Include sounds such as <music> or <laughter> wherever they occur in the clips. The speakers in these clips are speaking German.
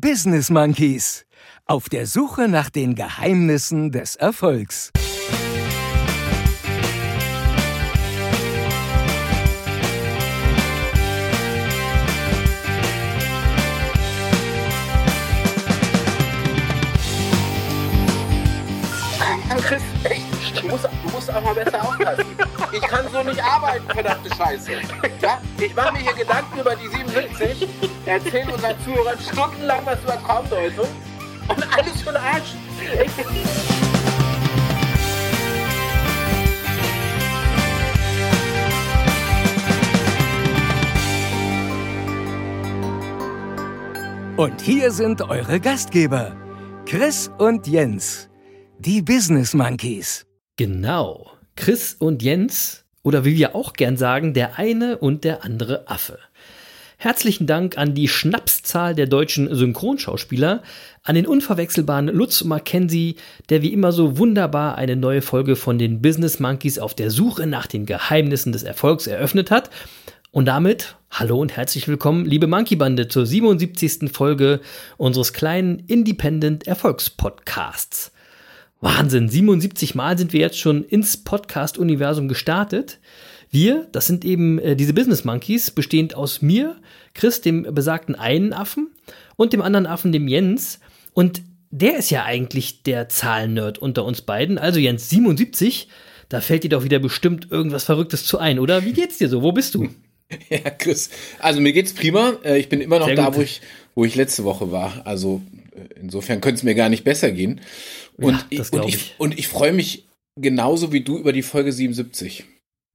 Business Monkeys. Auf der Suche nach den Geheimnissen des Erfolgs. Chris, musst, du musst auch mal besser aufpassen. Ich kann so nicht arbeiten, verdammte Scheiße. Ja? Ich mache mir hier Gedanken über die 77, erzähle unseren Zuhörern stundenlang was über Traumdeutung und alles für den Arsch. Und hier sind eure Gastgeber, Chris und Jens, die Business Monkeys. Genau. Chris und Jens, oder wie wir auch gern sagen, der eine und der andere Affe. Herzlichen Dank an die Schnapszahl der deutschen Synchronschauspieler, an den unverwechselbaren Lutz Mackenzie, der wie immer so wunderbar eine neue Folge von den Business Monkeys auf der Suche nach den Geheimnissen des Erfolgs eröffnet hat. Und damit hallo und herzlich willkommen, liebe Monkey Bande, zur 77. Folge unseres kleinen Independent Erfolgspodcasts. Wahnsinn, 77 Mal sind wir jetzt schon ins Podcast-Universum gestartet. Wir, das sind eben äh, diese Business Monkeys, bestehend aus mir, Chris, dem besagten einen Affen, und dem anderen Affen, dem Jens. Und der ist ja eigentlich der Zahlennerd unter uns beiden. Also Jens, 77, da fällt dir doch wieder bestimmt irgendwas Verrücktes zu ein, oder? Wie geht's dir so? Wo bist du? <laughs> Ja, Chris. Also mir geht's prima. Äh, Ich bin immer noch Sehr da, gut. wo ich, wo ich letzte Woche war. Also äh, insofern könnte es mir gar nicht besser gehen. Und Ja, ich, und ich, ich. und ich freue mich genauso wie du über die Folge 77.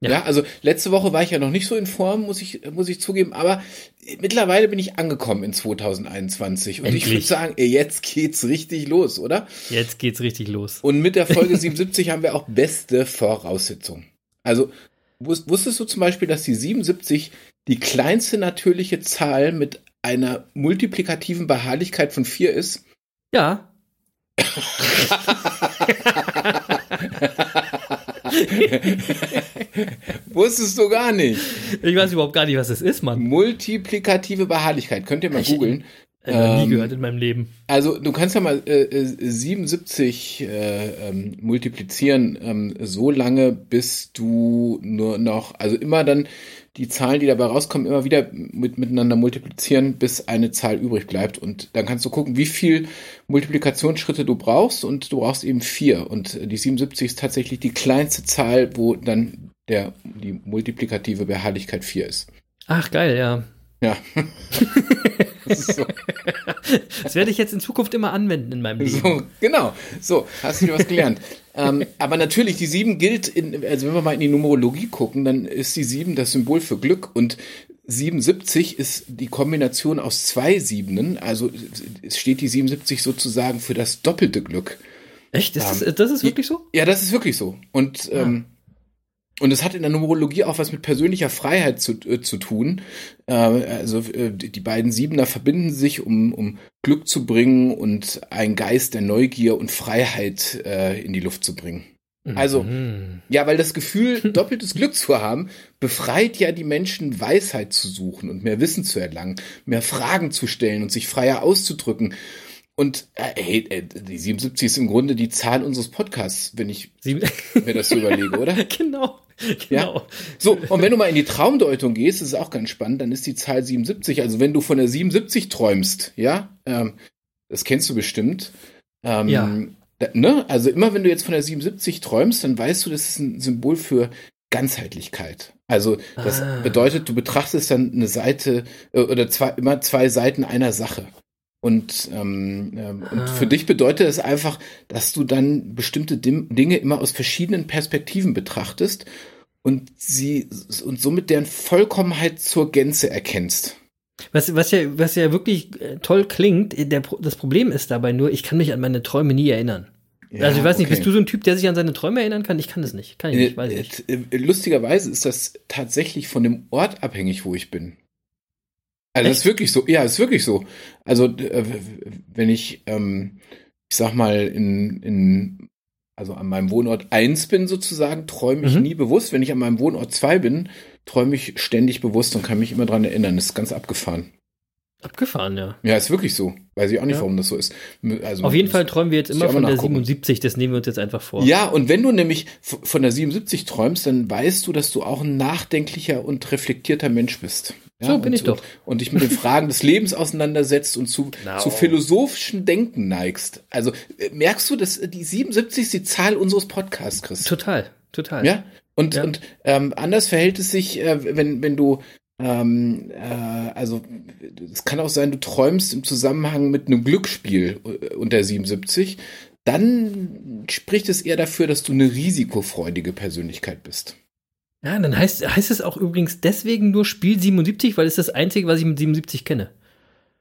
Ja. Ja. also letzte Woche war ich ja noch nicht so in Form, muss ich, muss ich zugeben, aber mittlerweile bin ich angekommen in 2021 und ich Endlich. würde sagen, jetzt geht's richtig los, oder? Jetzt geht's richtig los. Und mit der Folge <laughs> 77 haben wir auch beste Voraussetzungen. Also wus- wusstest du zum Beispiel, dass die 77 die kleinste natürliche Zahl mit einer multiplikativen Beharrlichkeit von 4 ist? Ja. <laughs> Wusstest du gar nicht. Ich weiß überhaupt gar nicht, was das ist, Mann. Multiplikative Beharrlichkeit. Könnt ihr mal Ich- googeln. Ich nie Ähm, gehört in meinem Leben. Also du kannst ja mal äh, äh, 77 äh, ähm, multiplizieren, ähm, so lange, bis du nur noch, also immer dann die Zahlen, die dabei rauskommen, immer wieder mit, miteinander multiplizieren, bis eine Zahl übrig bleibt. Und dann kannst du gucken, wie viel Multiplikationsschritte du brauchst und du brauchst eben vier. Und äh, die 77 ist tatsächlich die kleinste Zahl, wo dann der, die multiplikative Beharrlichkeit vier ist. Ach, geil, ja. Ja. <laughs> das so. <laughs> Das werde ich jetzt in Zukunft immer anwenden in meinem Leben. So, genau. So, hast du was gelernt. ähm, aber natürlich, die 7 gilt, in, also wenn wir mal in die Numerologie gucken, dann ist die 7 das Symbol für Glück und 77 ist die Kombination aus zwei Siebenen, also es steht die 77 sozusagen für das doppelte Glück. Echt? Ist Ähm, das, das ist wirklich so? Ja, das ist wirklich so. Und, ähm, und es hat in der Numerologie auch was mit persönlicher Freiheit zu, äh, zu tun. Äh, also äh, die beiden Siebener verbinden sich, um, um Glück zu bringen und einen Geist der Neugier und Freiheit äh, in die Luft zu bringen. Also, Mhm. Ja, weil das Gefühl, <laughs> doppeltes Glück zu haben, befreit ja die Menschen, Weisheit zu suchen und mehr Wissen zu erlangen, mehr Fragen zu stellen und sich freier auszudrücken. Und äh, hey, äh, die 77 ist im Grunde die Zahl unseres Podcasts, wenn ich Sieben- mir das so überlege, oder? <laughs> genau. <laughs> Ja. Genau. So, und wenn du mal in die Traumdeutung gehst, das ist auch ganz spannend, dann ist die Zahl 77. Also wenn du von der 77 träumst, ja, ähm, das kennst du bestimmt. Ähm, Ja. Da, ne? Also immer wenn du jetzt von der 77 träumst, dann weißt du, das ist ein Symbol für Ganzheitlichkeit. Also das Ah. bedeutet, du betrachtest dann eine Seite äh, oder zwei, immer zwei Seiten einer Sache. Und, ähm, ähm, und Ah. für dich bedeutet es einfach, dass du dann bestimmte Dim Dinge immer aus verschiedenen Perspektiven betrachtest und sie und somit deren Vollkommenheit zur Gänze erkennst. Was, was, ja, was ja wirklich äh, toll klingt, der, Pro- das Problem ist dabei nur, ich kann mich an meine Träume nie erinnern. also ich weiß nicht, okay. bist du so ein Typ, der sich an seine Träume erinnern kann? Ich kann das nicht. Kann ich nicht, weiß ich nicht. Äh, äh, Lustigerweise ist das tatsächlich von dem Ort abhängig, wo ich bin. Also das ist Echt? wirklich so. Ja, ist wirklich so. Also äh, wenn ich, ähm, ich sag mal, in, in also an meinem Wohnort 1 bin sozusagen, träume ich Mhm. nie bewusst. Wenn ich an meinem Wohnort 2 bin, träume ich ständig bewusst und kann mich immer dran erinnern. Das ist ganz abgefahren. Abgefahren, ja. Ja, ist wirklich so. Weiß ich auch nicht, Ja. warum das so ist. Also, Auf jeden Fall träumen wir jetzt immer von der nachgucken. 77, das nehmen wir uns jetzt einfach vor. Ja, und wenn du nämlich von der 77 träumst, dann weißt du, dass du auch ein nachdenklicher und reflektierter Mensch bist. Ja, So bin und, ich doch. Und, und dich mit den Fragen des Lebens auseinandersetzt und zu, Genau. zu philosophischen Denken neigst. Also äh, merkst du, dass die 77 ist die Zahl unseres Podcasts, Chris? Total, total. Ja. Und, Ja. und ähm, anders verhält es sich, äh, wenn, wenn du, ähm, äh, also es kann auch sein, du träumst im Zusammenhang mit einem Glücksspiel äh, unter 77, dann spricht es eher dafür, dass du eine risikofreudige Persönlichkeit bist. Ja, dann heißt, heißt es auch übrigens deswegen nur Spiel 77, weil es das einzige, was ich mit 77 kenne.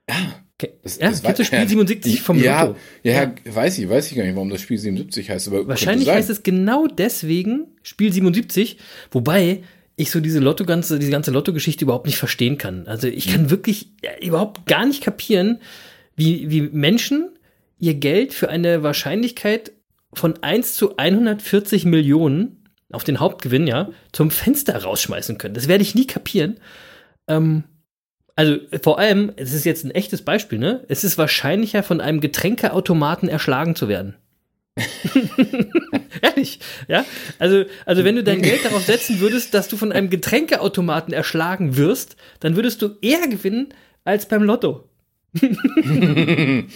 Ja, Ke- Das- ja, das war- Spiel 77 vom ja, Lotto? Ja, Ja. weiß ich, weiß ich gar nicht, warum das Spiel 77 heißt, aber Wahrscheinlich heißt es genau deswegen Spiel 77, wobei ich so diese Lotto ganze, diese ganze Lotto-Geschichte überhaupt nicht verstehen kann. Also ich kann wirklich äh, überhaupt gar nicht kapieren, wie, wie Menschen ihr Geld für eine Wahrscheinlichkeit von 1 zu 140 Millionen auf den Hauptgewinn, ja, zum Fenster rausschmeißen können. Das werde ich nie kapieren. Ähm, also vor allem, es ist jetzt ein echtes Beispiel, ne? Es ist wahrscheinlicher, von einem Getränkeautomaten erschlagen zu werden. <laughs> Ehrlich, ja? Also, also wenn du dein Geld darauf setzen würdest, dass du von einem Getränkeautomaten erschlagen wirst, dann würdest du eher gewinnen als beim Lotto. <laughs>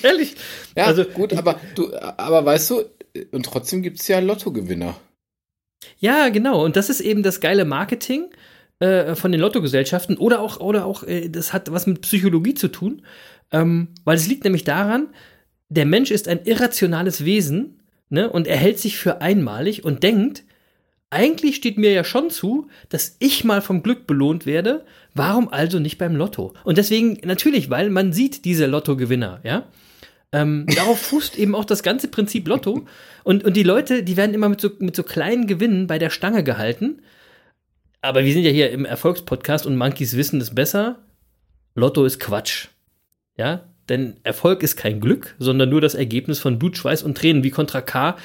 Ehrlich. Ja, also gut, aber du, aber weißt du, und trotzdem gibt es ja Lottogewinner. Ja, genau. Und das ist eben das geile Marketing äh, von den Lottogesellschaften oder auch, oder auch, äh, das hat was mit Psychologie zu tun, ähm, weil es liegt nämlich daran, der Mensch ist ein irrationales Wesen ne, und er hält sich für einmalig und denkt, eigentlich steht mir ja schon zu, dass ich mal vom Glück belohnt werde. Warum also nicht beim Lotto? Und deswegen natürlich, weil man sieht diese Lottogewinner, ja. Ähm, darauf <laughs> fußt eben auch das ganze Prinzip Lotto. Und, und die Leute, die werden immer mit so, mit so kleinen Gewinnen bei der Stange gehalten. Aber wir sind ja hier im Erfolgspodcast und Monkeys wissen es besser. Lotto ist Quatsch. Ja, denn Erfolg ist kein Glück, sondern nur das Ergebnis von Blut, Schweiß und Tränen, wie Contra K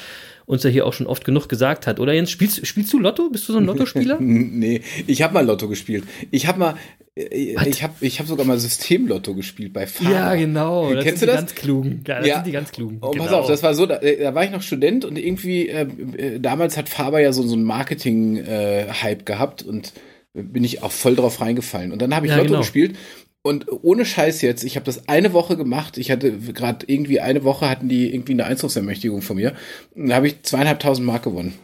uns ja hier auch schon oft genug gesagt hat. Oder Jens, spielst, spielst du Lotto? Bist du so ein Lottospieler? <laughs> nee, ich habe mal Lotto gespielt. Ich habe mal, äh, Was? ich habe ich hab sogar mal Systemlotto gespielt bei Faber. ja, genau. Das Kennst sind du die das? ganz klugen. Ja, das Ja. sind die ganz klugen. Und genau. pass auf, das war so, da, äh, da war ich noch Student und irgendwie, äh, äh, damals hat Faber ja so, so einen Marketing-Hype gehabt und bin ich auch voll drauf reingefallen. Und dann habe ich Ja, Lotto genau. gespielt und ohne Scheiß jetzt, ich habe das eine Woche gemacht. Ich hatte gerade irgendwie eine Woche hatten die irgendwie eine Einzugsermächtigung von mir. Und da habe ich zweieinhalbtausend Mark gewonnen.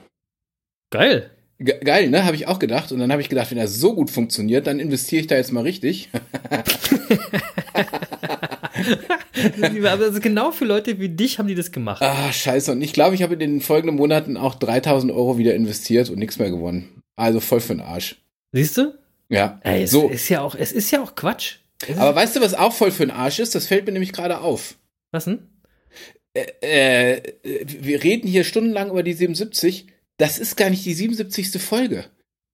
Geil. Ge geil, ne? Habe ich auch gedacht. Und dann habe ich gedacht, wenn das so gut funktioniert, dann investiere ich da jetzt mal richtig. <laughs> <laughs> Aber also genau für Leute wie dich haben die das gemacht. Ah, scheiße. Und ich glaube, ich habe in den folgenden Monaten auch 3000 Euro wieder investiert und nichts mehr gewonnen. Also voll für den Arsch. Siehst du? Ja. Ey, es so. ist ja auch, es ist ja auch Quatsch. Es Aber weißt du, was auch voll für den Arsch ist? Das fällt mir nämlich gerade auf. was denn? Äh, äh, wir reden hier stundenlang über die 77. Das ist gar nicht die 77. Folge.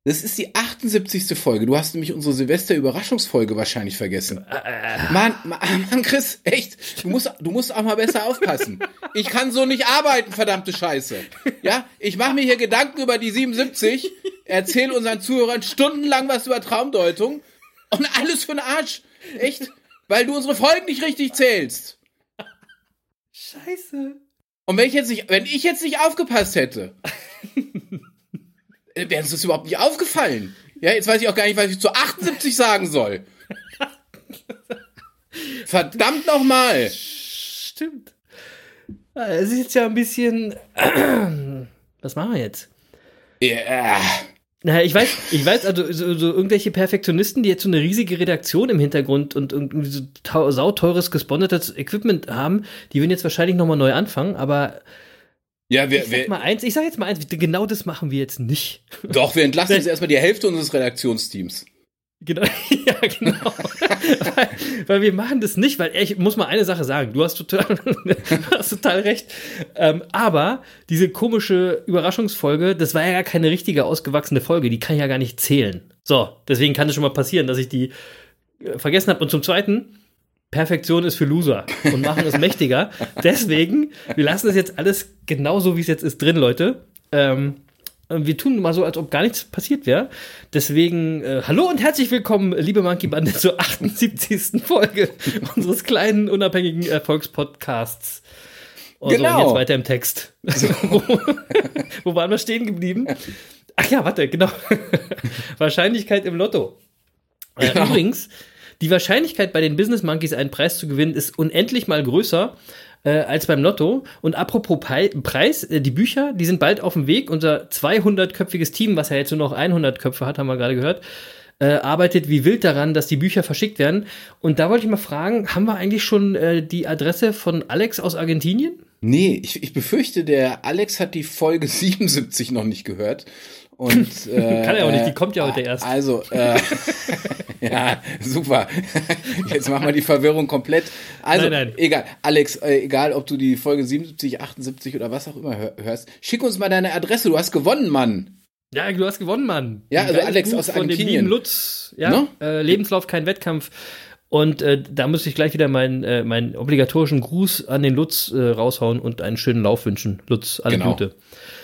Das ist die 78. Folge. Du hast nämlich unsere Silvester-Überraschungsfolge wahrscheinlich vergessen. Äh, Mann, Mann, <laughs> Mann, Chris, echt, du musst, du musst auch mal besser aufpassen. Ich kann so nicht arbeiten, verdammte Scheiße. Ja, ich mache mir hier Gedanken über die 77, erzähle unseren Zuhörern stundenlang was über Traumdeutung und alles für den Arsch. Echt, weil du unsere Folgen nicht richtig zählst. Scheiße. Und wenn ich jetzt nicht, wenn ich jetzt nicht aufgepasst hätte, äh, wäre uns das überhaupt nicht aufgefallen. Ja, jetzt weiß ich auch gar nicht, was ich zu 78 sagen soll. Verdammt nochmal. Stimmt. Ah, Es ist jetzt ja ein bisschen. <clears throat> Was machen wir jetzt? Ja. Naja, ich weiß, ich weiß also, so, so irgendwelche Perfektionisten, die jetzt so eine riesige Redaktion im Hintergrund und irgendwie so sauteures, gesponsertes Equipment haben, die würden jetzt wahrscheinlich nochmal neu anfangen, aber Ja, wir, ich sag wir, mal eins, ich sag jetzt mal eins, genau das machen wir jetzt nicht. doch, wir entlassen jetzt <laughs> erstmal die Hälfte unseres Redaktionsteams. Genau, <laughs> ja, genau. weil, weil wir machen das nicht, weil ich muss mal eine Sache sagen, du hast total, <laughs> du hast total recht. Ähm, aber diese komische Überraschungsfolge, das war ja gar keine richtige ausgewachsene Folge, die kann ich ja gar nicht zählen. So, deswegen kann es schon mal passieren, dass ich die äh, vergessen habe. Und zum Zweiten, Perfektion ist für Loser und machen es mächtiger. Deswegen, wir lassen das jetzt alles genauso, wie es jetzt ist, drin, Leute. Ähm, Äh, Wir tun mal so, als ob gar nichts passiert wäre. Deswegen, äh, hallo und herzlich willkommen, liebe Monkey Bande, zur 78. Folge unseres kleinen, unabhängigen Erfolgspodcasts. Und so, Genau. und jetzt weiter im Text. wo, <laughs> wo waren wir stehen geblieben? Ach ja, warte, genau. <laughs> Wahrscheinlichkeit im Lotto. Äh, Genau. übrigens, die Wahrscheinlichkeit bei den Business Monkeys einen Preis zu gewinnen ist unendlich mal größer äh, als beim Lotto. Und apropos Pi Preis, äh, die Bücher, die sind bald auf dem Weg. Unser 200-köpfiges Team, was ja jetzt nur noch 100 Köpfe hat, haben wir gerade gehört, äh, arbeitet wie wild daran, dass die Bücher verschickt werden. Und da wollte ich mal fragen, haben wir eigentlich schon äh, die Adresse von Alex aus Argentinien? Nee, ich, ich befürchte, der Alex hat die Folge <laughs> 77 noch nicht gehört. Und, äh, <laughs> Kann er auch nicht, die äh, kommt ja heute erst. Also, äh, <laughs> ja, super. <laughs> Jetzt machen wir die Verwirrung komplett. Also, Nein, nein. egal, Alex, äh, egal, ob du die Folge 77, 78 oder was auch immer hör, hörst, schick uns mal deine Adresse. Du hast gewonnen, Mann. Ja, du hast gewonnen, Mann. Ja, Ein also Alex Buch aus von dem Argentinien. lieben Lutz. Ja, Ne? äh, Lebenslauf, kein Wettkampf. Und äh, da muss ich gleich wieder meinen, äh, meinen obligatorischen Gruß an den Lutz äh, raushauen und einen schönen Lauf wünschen. Lutz, alles Genau. Gute.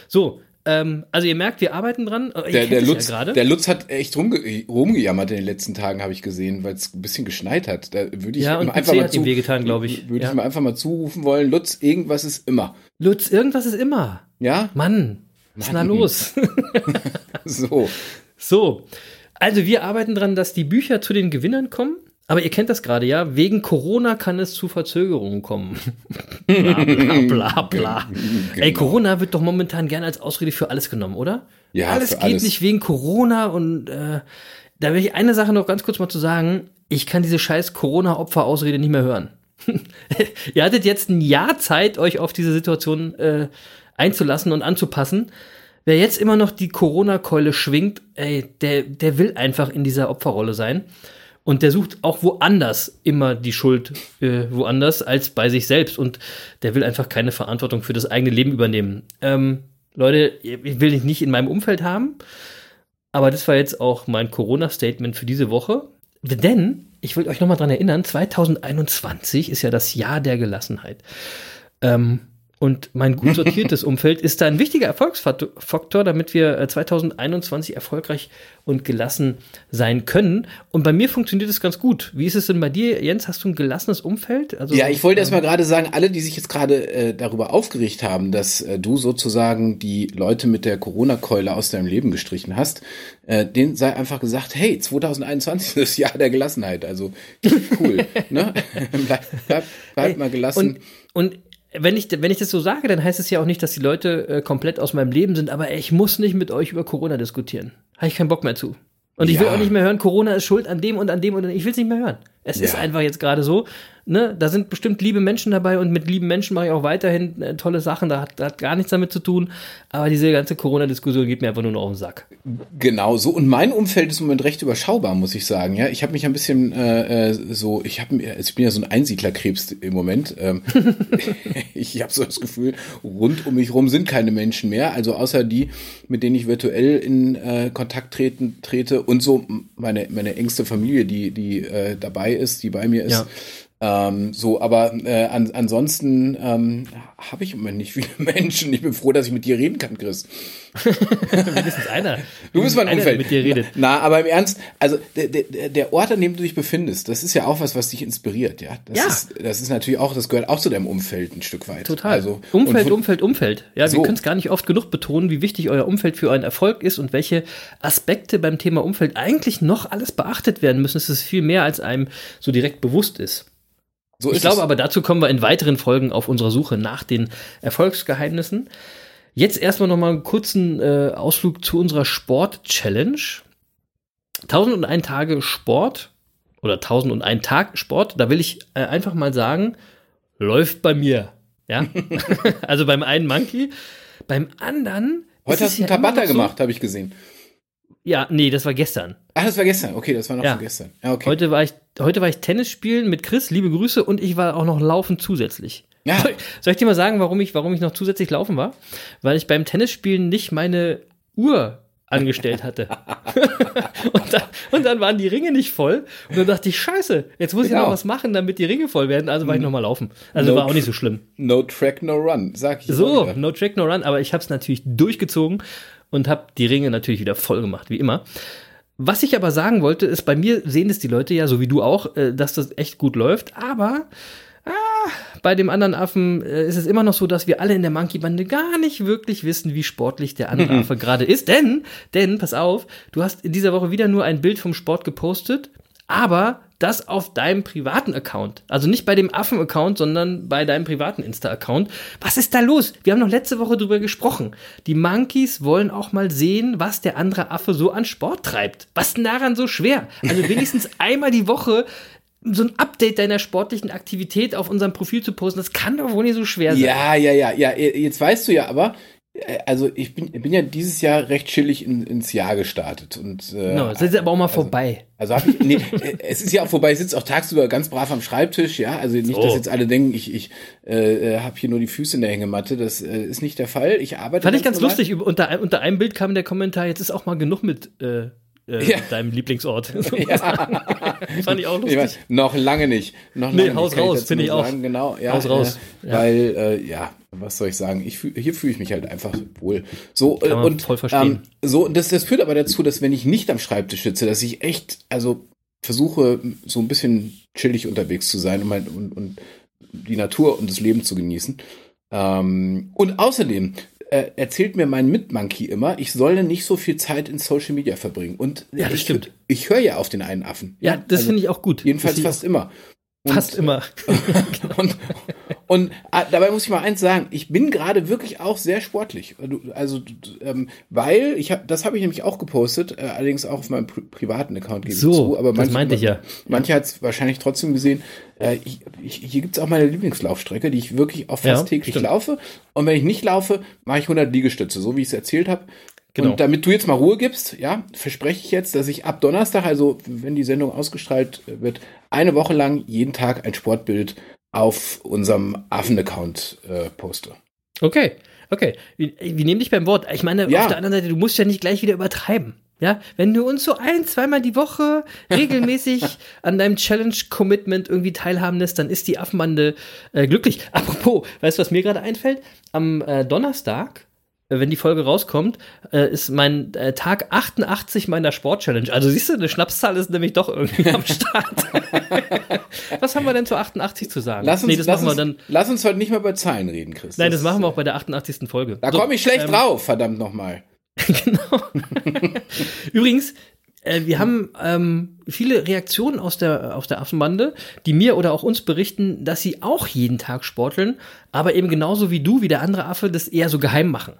So, ähm, also ihr merkt, wir arbeiten dran. Äh, ihr Der, der, Lutz, ja der Lutz hat echt rumge rumgejammert in den letzten Tagen, habe ich gesehen, weil es ein bisschen geschneit hat. Da würde ich Ja, und einfach PC mal hat ihm wehgetan, glaub ich. Würde Ja. ich ihm einfach mal zurufen wollen, Lutz, irgendwas ist immer. Lutz, irgendwas ist immer. Ja? Mann, was ist denn da los? <laughs> So. So, also wir arbeiten dran, dass die Bücher zu den Gewinnern kommen. Aber ihr kennt das gerade, ja? Wegen Corona kann es zu Verzögerungen kommen. <laughs> bla, bla, bla, bla. Ey, Corona wird doch momentan gerne als Ausrede für alles genommen, oder? Ja, alles geht alles. nicht wegen Corona und äh, da will ich eine Sache noch ganz kurz mal zu sagen. Ich kann diese scheiß Corona-Opfer-Ausrede nicht mehr hören. <laughs> ihr hattet jetzt ein Jahr Zeit, euch auf diese Situation äh, einzulassen und anzupassen. Wer jetzt immer noch die Corona-Keule schwingt, ey, der, der will einfach in dieser Opferrolle sein. Und der sucht auch woanders immer die Schuld, äh, woanders als bei sich selbst. Und der will einfach keine Verantwortung für das eigene Leben übernehmen. Ähm, Leute, ich will dich nicht in meinem Umfeld haben, aber das war jetzt auch mein Corona-Statement für diese Woche. Denn, ich will euch nochmal dran erinnern, 2021 ist ja das Jahr der Gelassenheit. Ähm, und mein gut <laughs> sortiertes Umfeld ist da ein wichtiger Erfolgsfaktor, damit wir äh, 2021 erfolgreich und gelassen sein können. Und bei mir funktioniert es ganz gut. Wie ist es denn bei dir, Jens? Hast du ein gelassenes Umfeld? Also, Ja, ich wollte ähm, erst mal gerade sagen, alle, die sich jetzt gerade äh, darüber aufgeregt haben, dass äh, du sozusagen die Leute mit der Corona-Keule aus deinem Leben gestrichen hast, äh, denen sei einfach gesagt, hey, 2021 <laughs> ist das Jahr der Gelassenheit. Also cool, ne? <laughs> bleib, bleib, bleib Ey, mal gelassen. Und, und wenn ich, wenn ich das so sage, dann heißt es ja auch nicht, dass die Leute äh, komplett aus meinem Leben sind, aber ich muss nicht mit euch über Corona diskutieren. Habe ich keinen Bock mehr zu. Und ich will Ja. auch nicht mehr hören, Corona ist schuld an dem und an dem und an dem. Ich will es nicht mehr hören. Es ist Ja. einfach jetzt gerade so. Ne? Da sind bestimmt liebe Menschen dabei und mit lieben Menschen mache ich auch weiterhin äh, tolle Sachen. Da hat, da hat gar nichts damit zu tun. Aber diese ganze Corona-Diskussion geht mir einfach nur noch auf den Sack. Genau so. Und mein Umfeld ist im Moment recht überschaubar, muss ich sagen. Ja, ich habe mich ein bisschen äh, äh, so, ich habe, also ich bin ja so ein Einsiedlerkrebs im Moment. Ähm, <laughs> ich habe so das Gefühl, rund um mich rum sind keine Menschen mehr. Also außer die, mit denen ich virtuell in äh, Kontakt treten, trete und so meine meine engste Familie, die die äh, dabei ist, die bei mir ist. Ja. Ähm, so, aber äh, an, ansonsten ähm, habe ich im Moment nicht viele <laughs> Menschen. Ich bin froh, dass ich mit dir reden kann, Chris. Mindestens einer. <laughs> Du bist mein einer, Umfeld. mit dir redet. Na, aber im Ernst, also der, der, der Ort, an dem du dich befindest, das ist ja auch was, was dich inspiriert, ja. Das Ja. Ist, das ist natürlich auch, das gehört auch zu deinem Umfeld ein Stück weit. Total. Also, Umfeld, und, Umfeld, Umfeld. Ja, So. wir können es gar nicht oft genug betonen, wie wichtig euer Umfeld für euren Erfolg ist und welche Aspekte beim Thema Umfeld eigentlich noch alles beachtet werden müssen. Es ist viel mehr, als einem so direkt bewusst ist. So Ich glaube es. aber, dazu kommen wir in weiteren Folgen auf unserer Suche nach den Erfolgsgeheimnissen. Jetzt erstmal nochmal einen kurzen äh, Ausflug zu unserer Sport-Challenge. 1001 Tage Sport oder 1001 Tag Sport, da will ich äh, einfach mal sagen, läuft bei mir. Ja, <laughs> also beim einen Monkey, beim anderen. Heute hast du einen ja immer Tabata so- gemacht, habe ich gesehen. Ja, nee, das war gestern. Ach, das war gestern. Okay, das war noch Ja. von gestern. Ja, okay. Heute war ich, heute war ich Tennis spielen mit Chris, liebe Grüße, und ich war auch noch laufen zusätzlich. Ja. Soll, soll ich dir mal sagen, warum ich, warum ich noch zusätzlich laufen war? Weil ich beim Tennisspielen nicht meine Uhr angestellt hatte. <laughs> <laughs> und, dann, und dann waren die Ringe nicht voll. Und dann dachte ich, scheiße, jetzt muss ich Genau. noch was machen, damit die Ringe voll werden. Also war ich noch mal laufen. Also No war auch nicht so schlimm. No track, no run, sag ich. So, no track, no run. Aber ich habe es natürlich durchgezogen. Und habe die Ringe natürlich wieder voll gemacht, wie immer. Was ich aber sagen wollte, ist, bei mir sehen es die Leute ja, so wie du auch, äh, dass das echt gut läuft, aber ah, bei dem anderen Affen äh, ist es immer noch so, dass wir alle in der Monkey-Bande gar nicht wirklich wissen, wie sportlich der andere <laughs> Affe gerade ist. Denn, denn, pass auf, du hast in dieser Woche wieder nur ein Bild vom Sport gepostet, aber das auf deinem privaten Account. Also nicht bei dem Affen-Account, sondern bei deinem privaten Insta-Account. Was ist da los? Wir haben noch letzte Woche drüber gesprochen. Die Monkeys wollen auch mal sehen, was der andere Affe so an Sport treibt. Was ist denn daran so schwer? Also wenigstens <laughs> einmal die Woche so ein Update deiner sportlichen Aktivität auf unserem Profil zu posten, das kann doch wohl nicht so schwer sein. Ja, ja, ja, ja. Jetzt weißt du ja aber, also ich bin, bin ja dieses Jahr recht chillig in, ins Jahr gestartet und äh, no, das ist aber auch mal also, vorbei. Also habe ich, nee, äh, es ist ja auch vorbei. Ich sitze auch tagsüber ganz brav am Schreibtisch, ja. Also nicht, so. dass jetzt alle denken, ich, ich äh, äh habe hier nur die Füße in der Hängematte. Das äh, ist nicht der Fall. Ich arbeite. Fand ich ganz normal. lustig. Unter, unter einem Bild kam der Kommentar: Jetzt ist auch mal genug mit. Äh äh, ja. deinem Lieblingsort. <laughs> Ja. <laughs> Fand ich auch lustig. Ich weiß, noch lange nicht. Noch nee, lange Haus nicht, raus, finde ich auch. Genau, ja, Haus raus. Ja, weil, äh, ja, was soll ich sagen? Ich fühl, hier fühle ich mich halt einfach wohl. So, äh, und voll verstehen. Ähm, so, das, das führt aber dazu, dass wenn ich nicht am Schreibtisch sitze, dass ich echt, also versuche, so ein bisschen chillig unterwegs zu sein und, mein, und, und die Natur und das Leben zu genießen. Ähm, und außerdem äh, erzählt mir mein Mitmonkey immer, ich solle nicht so viel Zeit in Social Media verbringen. Und ja, das ich, stimmt. Ich höre ja auf den einen Affen. Ja, das also, finde ich auch gut. Jedenfalls fast immer. Und, Fast immer. <laughs> <laughs> und, und äh, dabei muss ich mal eins sagen, ich bin gerade wirklich auch sehr sportlich. Also, ähm, weil, ich hab, das habe ich nämlich auch gepostet, äh, allerdings auch auf meinem pri privaten Account gebe so, zu. Aber manche, das meinte ich ja. Manche hat es wahrscheinlich trotzdem gesehen. Äh, ich, ich, hier gibt's auch meine Lieblingslaufstrecke, die ich wirklich auch fast ja, täglich stimmt. laufe. Und wenn ich nicht laufe, mache ich 100 Liegestütze, so wie ich es erzählt habe. Genau. Und damit du jetzt mal Ruhe gibst, ja, verspreche ich jetzt, dass ich ab Donnerstag, also wenn die Sendung ausgestrahlt wird, eine Woche lang jeden Tag ein Sportbild auf unserem Affen-Account äh, poste. Okay, okay. Wir, wir nehmen dich beim Wort. Ich meine, ja. auf der anderen Seite, du musst ja nicht gleich wieder übertreiben. Ja, wenn du uns so ein, zweimal die Woche regelmäßig <laughs> an deinem Challenge-Commitment irgendwie teilhaben lässt, dann ist die Affenbande äh, glücklich. Apropos, weißt du, was mir gerade einfällt? Am äh, Donnerstag wenn die Folge rauskommt, äh, ist mein äh, Tag 88 meiner Sport-Challenge. Also siehst du, eine Schnapszahl ist nämlich doch irgendwie am Start. <laughs> Was haben wir denn zu 88 zu sagen? Lass uns, nee, das lass machen wir dann. Lass uns heute nicht mehr über Zahlen reden, Chris. Nein, das, das machen wir auch bei der 88. Folge. Da so, komme ich schlecht ähm, drauf, verdammt nochmal. <laughs> genau. <laughs> Übrigens, äh, wir haben ähm, viele Reaktionen aus der, aus der Affenbande, die mir oder auch uns berichten, dass sie auch jeden Tag sporteln, aber eben genauso wie du, wie der andere Affe, das eher so geheim machen.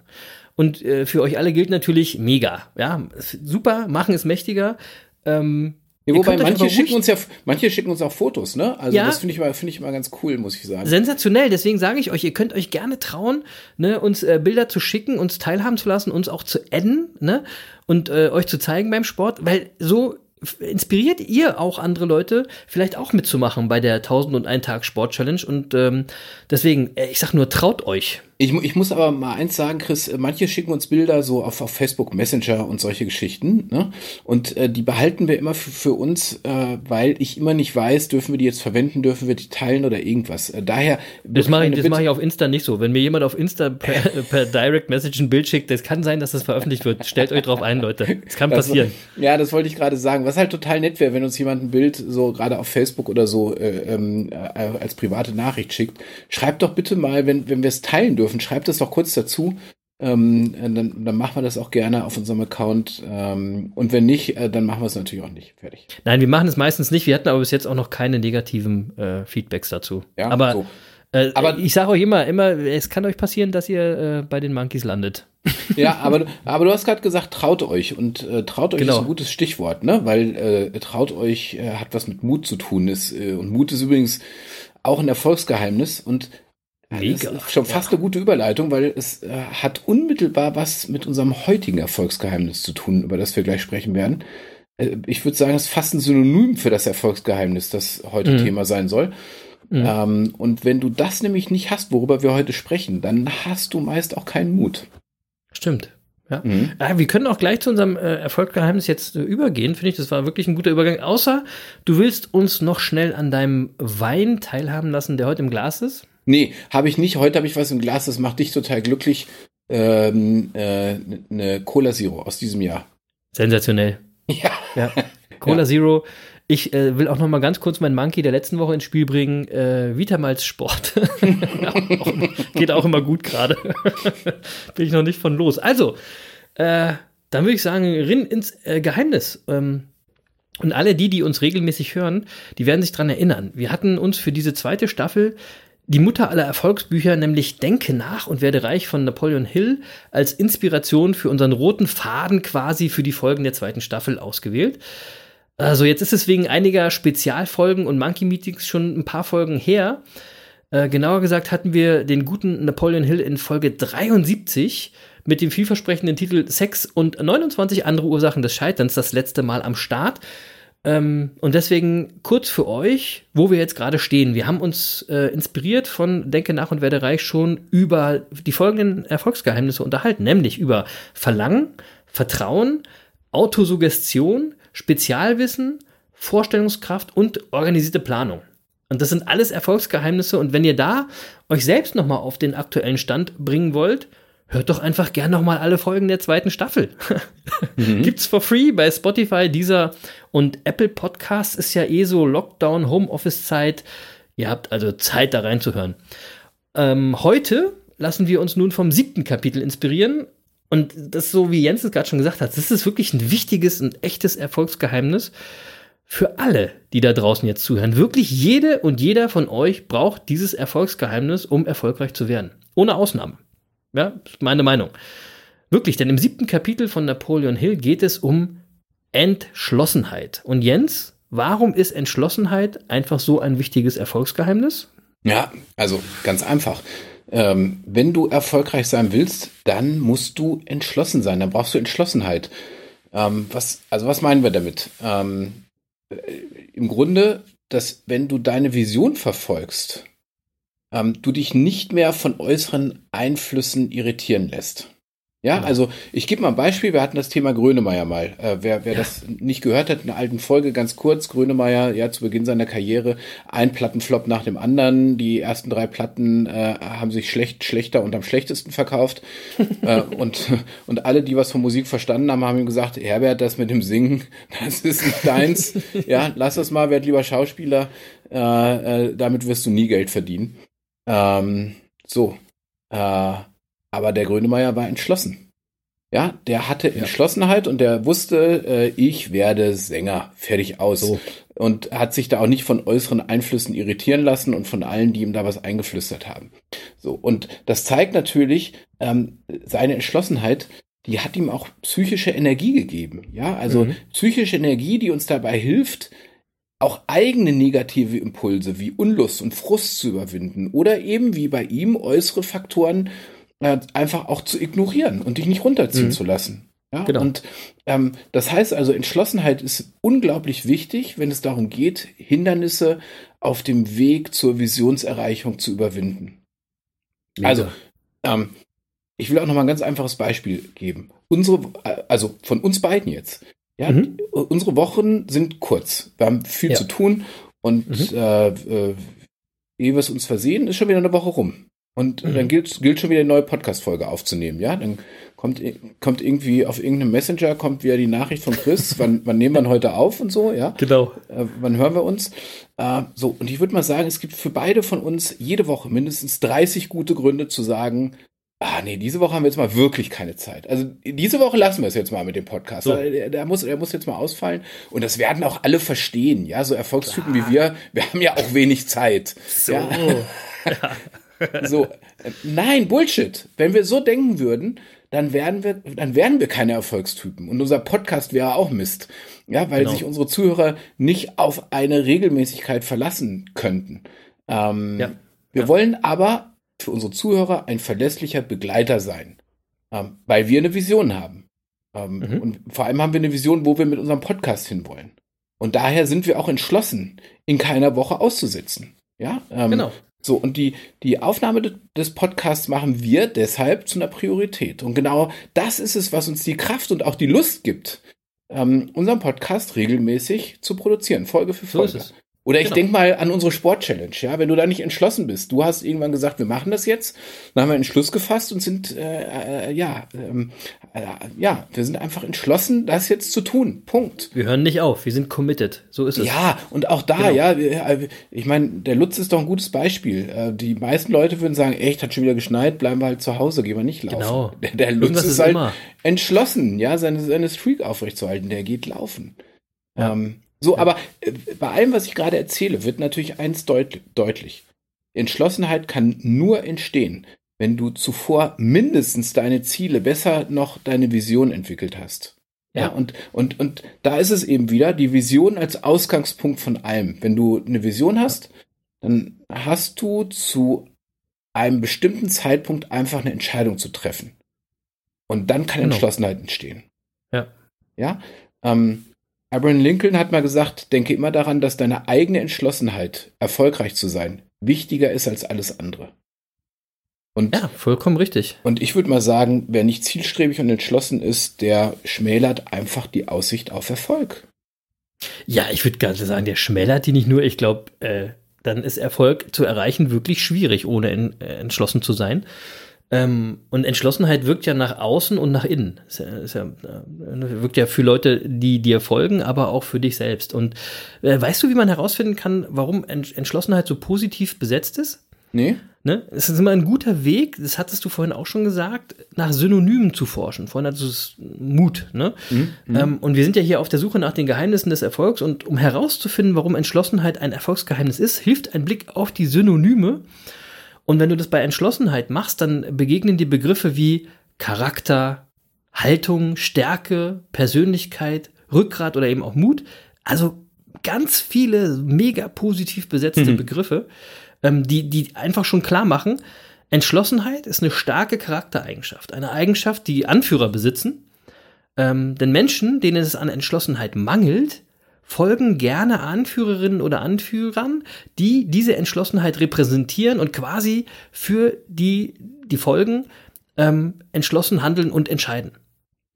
Und äh, für euch alle gilt natürlich mega. Ja, super, machen ist mächtiger. Ähm, ja, wobei manche schicken uns ja, manche schicken uns auch Fotos, ne? Also ja, das finde ich mal, finde ich mal ganz cool, muss ich sagen. Sensationell. Deswegen sage ich euch, ihr könnt euch gerne trauen, ne, uns äh, Bilder zu schicken, uns teilhaben zu lassen, uns auch zu adden, ne, und äh, euch zu zeigen beim Sport, weil so inspiriert ihr auch andere Leute, vielleicht auch mitzumachen bei der 1001 Tag Sport Challenge und ähm, deswegen, äh, ich sag nur, traut euch. Ich, ich muss aber mal eins sagen, Chris, manche schicken uns Bilder so auf, auf Facebook Messenger und solche Geschichten. Ne? Und äh, die behalten wir immer für, für uns, äh, weil ich immer nicht weiß, dürfen wir die jetzt verwenden, dürfen wir die teilen oder irgendwas. Äh, daher. Das mache ich, das mach ich auf Insta nicht so. Wenn mir jemand auf Insta per, <laughs> per Direct Message ein Bild schickt, das kann sein, dass das veröffentlicht wird. Stellt euch drauf ein, Leute. Das kann das, passieren. Ja, das wollte ich gerade sagen. Was halt total nett wäre, wenn uns jemand ein Bild so gerade auf Facebook oder so äh, ähm, äh, als private Nachricht schickt. Schreibt doch bitte mal, wenn, wenn wir es teilen dürfen, schreibt das doch kurz dazu. Ähm, dann, dann machen wir das auch gerne auf unserem Account. Ähm, und wenn nicht, äh, dann machen wir es natürlich auch nicht. Fertig. Nein, wir machen es meistens nicht. Wir hatten aber bis jetzt auch noch keine negativen äh, Feedbacks dazu. Ja, aber, so. äh, aber ich sage euch immer, immer, es kann euch passieren, dass ihr äh, bei den Monkeys landet. ja, aber, aber du hast gerade gesagt, traut euch. Und äh, traut euch genau. ist ein gutes Stichwort, ne? Weil äh, traut euch hat was mit Mut zu tun. Ist, und Mut ist übrigens auch ein Erfolgsgeheimnis. Und Mega. Das ist schon fast ja. eine gute Überleitung, weil es äh, hat unmittelbar was mit unserem heutigen Erfolgsgeheimnis zu tun, über das wir gleich sprechen werden. Äh, ich würde sagen, es ist fast ein Synonym für das Erfolgsgeheimnis, das heute mhm. Thema sein soll. Mhm. Ähm, und wenn du das nämlich nicht hast, worüber wir heute sprechen, dann hast du meist auch keinen Mut. Stimmt. Ja. Mhm. ja. wir können auch gleich zu unserem äh, Erfolgsgeheimnis jetzt äh, übergehen, finde ich. Das war wirklich ein guter Übergang. Außer du willst uns noch schnell an deinem Wein teilhaben lassen, der heute im Glas ist. Nee, habe ich nicht. Heute habe ich was im Glas, das macht dich total glücklich. ähm, äh, eine Cola Zero aus diesem Jahr. Sensationell. <laughs> Ja. ja. Cola ja. Zero. Ich äh, will auch noch mal ganz kurz meinen Monkey der letzten Woche ins Spiel bringen. Äh, Vitamals Sport. <laughs> Geht auch immer gut gerade. <laughs> Bin ich noch nicht von los. Also, äh, dann würde ich sagen, rin ins äh, Geheimnis. Ähm, und alle die, die uns regelmäßig hören, die werden sich dran erinnern. Wir hatten uns für diese zweite Staffel die Mutter aller Erfolgsbücher, nämlich Denke nach und werde reich von Napoleon Hill, als Inspiration für unseren roten Faden quasi für die Folgen der zweiten Staffel ausgewählt. Also jetzt ist es wegen einiger Spezialfolgen und Monkey Meetings schon ein paar Folgen her. Äh, genauer gesagt hatten wir den guten Napoleon Hill in Folge 73 mit dem vielversprechenden Titel Sex und 29 andere Ursachen des Scheiterns das letzte Mal am Start. Ähm, und deswegen kurz für euch, wo wir jetzt gerade stehen. Wir haben uns äh, inspiriert von Denke nach und werde reich schon über die folgenden Erfolgsgeheimnisse unterhalten, nämlich über Verlangen, Vertrauen, Autosuggestion, Spezialwissen, Vorstellungskraft und organisierte Planung. Und das sind alles Erfolgsgeheimnisse. Und wenn ihr da euch selbst nochmal auf den aktuellen Stand bringen wollt, hört doch einfach gern nochmal alle Folgen der zweiten Staffel. <laughs> Mhm. Gibt's for free bei Spotify, dieser und Apple Podcasts ist ja eh so Lockdown, Homeoffice-Zeit. Ihr habt also Zeit, da reinzuhören. Ähm, heute lassen wir uns nun vom siebten Kapitel inspirieren. Und das, so wie Jens es gerade schon gesagt hat, das ist wirklich ein wichtiges und echtes Erfolgsgeheimnis für alle, die da draußen jetzt zuhören. Wirklich jede und jeder von euch braucht dieses Erfolgsgeheimnis, um erfolgreich zu werden. Ohne Ausnahmen. Ja, meine Meinung. Wirklich, denn im siebten Kapitel von Napoleon Hill geht es um Entschlossenheit. Und Jens, warum ist Entschlossenheit einfach so ein wichtiges Erfolgsgeheimnis? Ja, also ganz einfach. Ähm, wenn du erfolgreich sein willst, dann musst du entschlossen sein. Dann brauchst du Entschlossenheit. Ähm, was, also was meinen wir damit? Ähm, äh, Im Grunde, dass wenn du deine Vision verfolgst, ähm, du dich nicht mehr von äußeren Einflüssen irritieren lässt. Ja, genau. also ich gebe mal ein Beispiel. Wir hatten das Thema Grönemeyer mal. Äh, wer wer ja. das nicht gehört hat, in einer alten Folge ganz kurz. Grönemeyer, ja, zu Beginn seiner Karriere, ein Plattenflop nach dem anderen. Die ersten drei Platten äh, haben sich schlecht, schlechter und am schlechtesten verkauft. <laughs> äh, und, und alle, die was von Musik verstanden haben, haben ihm gesagt, Herbert, das mit dem Singen, <laughs> das ist nicht deins. <laughs> ja, lass das mal, werd lieber Schauspieler. Äh, äh, damit wirst du nie Geld verdienen. Ähm, so. Äh, aber der Grönemeyer war entschlossen. Ja, der hatte Entschlossenheit und der wusste, äh, ich werde Sänger, fertig aus. So. Und hat sich da auch nicht von äußeren Einflüssen irritieren lassen und von allen, die ihm da was eingeflüstert haben. So, und das zeigt natürlich ähm, seine Entschlossenheit, die hat ihm auch psychische Energie gegeben. Ja, also mhm. psychische Energie, die uns dabei hilft, auch eigene negative Impulse wie Unlust und Frust zu überwinden oder eben wie bei ihm äußere Faktoren äh, einfach auch zu ignorieren und dich nicht runterziehen mhm. zu lassen. Ja, genau. Und ähm, das heißt also, Entschlossenheit ist unglaublich wichtig, wenn es darum geht, Hindernisse auf dem Weg zur Visionserreichung zu überwinden. Mega. Also, ähm, ich will auch noch mal ein ganz einfaches Beispiel geben. Unsere, äh, also von uns beiden jetzt. Ja, mhm. unsere Wochen sind kurz. Wir haben viel ja. zu tun und mhm. äh, äh, ehe wir es uns versehen, ist schon wieder eine Woche rum. Und mhm. dann gilt, gilt schon wieder eine neue Podcast-Folge aufzunehmen, ja? Dann kommt, kommt irgendwie auf irgendeinem Messenger kommt wieder die Nachricht von Chris, <laughs> wann, wann nehmen wir heute auf und so, ja? Genau. Äh, wann hören wir uns? Äh, so, und ich würde mal sagen, es gibt für beide von uns jede Woche mindestens 30 gute Gründe zu sagen, ah nee, diese Woche haben wir jetzt mal wirklich keine Zeit. Also diese Woche lassen wir es jetzt mal mit dem Podcast. So. Der, der, muss, der muss jetzt mal ausfallen. Und das werden auch alle verstehen, ja? So Erfolgstypen Klar. wie wir, wir haben ja auch wenig Zeit. So. Ja? ja. <laughs> So, nein, Bullshit. Wenn wir so denken würden, dann wären wir, dann wären wir keine Erfolgstypen. Und unser Podcast wäre auch Mist. Ja, weil genau. sich unsere Zuhörer nicht auf eine Regelmäßigkeit verlassen könnten. Ähm, ja. Wir ja. wollen aber für unsere Zuhörer ein verlässlicher Begleiter sein, ähm, weil wir eine Vision haben. Ähm, mhm. Und vor allem haben wir eine Vision, wo wir mit unserem Podcast hinwollen. Und daher sind wir auch entschlossen, in keiner Woche auszusitzen. Ja, ähm, genau. So, und die, die Aufnahme des Podcasts machen wir deshalb zu einer Priorität. Und genau das ist es, was uns die Kraft und auch die Lust gibt, ähm, unseren Podcast regelmäßig zu produzieren, Folge für Folge. So Oder ich Genau. denk mal an unsere Sport-Challenge, ja, wenn du da nicht entschlossen bist. Du hast irgendwann gesagt, wir machen das jetzt, dann haben wir einen Schluss gefasst und sind, äh, äh, ja, ähm, äh, ja, wir sind einfach entschlossen, das jetzt zu tun. Punkt. Wir hören nicht auf, wir sind committed. So ist es. Ja, und auch da, Genau. ja, wir- ich meine, der Lutz ist doch ein gutes Beispiel. Äh, Die meisten Leute würden sagen, echt, hat schon wieder geschneit, bleiben wir halt zu Hause, gehen wir nicht laufen. Genau. <laughs> Der, der Lutz Irgendwas ist, ist halt immer. entschlossen, ja, seine, seine Streak aufrechtzuerhalten, der geht laufen. Ja. Ähm, so, aber äh, bei allem, was ich gerade erzähle, wird natürlich eins deut deutlich. Entschlossenheit kann nur entstehen, wenn du zuvor mindestens deine Ziele, besser noch deine Vision entwickelt hast. Ja, Ja. und, und, und da ist es eben wieder die Vision als Ausgangspunkt von allem. Wenn du eine Vision hast, dann hast du zu einem bestimmten Zeitpunkt einfach eine Entscheidung zu treffen. Und dann kann Genau. Entschlossenheit entstehen. Ja. Ja. Ähm, Abraham Lincoln hat mal gesagt, denke immer daran, dass deine eigene Entschlossenheit, erfolgreich zu sein, wichtiger ist als alles andere. Und, Ja, vollkommen richtig. und ich würde mal sagen, wer nicht zielstrebig und entschlossen ist, der schmälert einfach die Aussicht auf Erfolg. Ja, ich würde gerade sagen, der schmälert die nicht nur. Ich glaube, äh, dann ist Erfolg zu erreichen wirklich schwierig, ohne en, äh, entschlossen zu sein. Ähm, und Entschlossenheit wirkt ja nach außen und nach innen. Ist ja, ist ja, äh, wirkt ja für Leute, die dir folgen, aber auch für dich selbst. Und äh, weißt du, wie man herausfinden kann, warum Ent Entschlossenheit so positiv besetzt ist? Nee? Ne? Es ist immer ein guter Weg, das hattest du vorhin auch schon gesagt, nach Synonymen zu forschen. Vorhin hattest du es Mut. Ne? Ähm, und wir sind ja hier auf der Suche nach den Geheimnissen des Erfolgs. Und um herauszufinden, warum Entschlossenheit ein Erfolgsgeheimnis ist, hilft ein Blick auf die Synonyme. Und wenn du das bei Entschlossenheit machst, dann begegnen dir Begriffe wie Charakter, Haltung, Stärke, Persönlichkeit, Rückgrat oder eben auch Mut. Also ganz viele mega positiv besetzte Begriffe, ähm, die, die einfach schon klar machen, Entschlossenheit ist eine starke Charaktereigenschaft. Eine Eigenschaft, die Anführer besitzen. Ähm, denn Menschen, denen es an Entschlossenheit mangelt, folgen gerne Anführerinnen oder Anführern, die diese Entschlossenheit repräsentieren und quasi für die, die folgen, ähm, entschlossen handeln und entscheiden.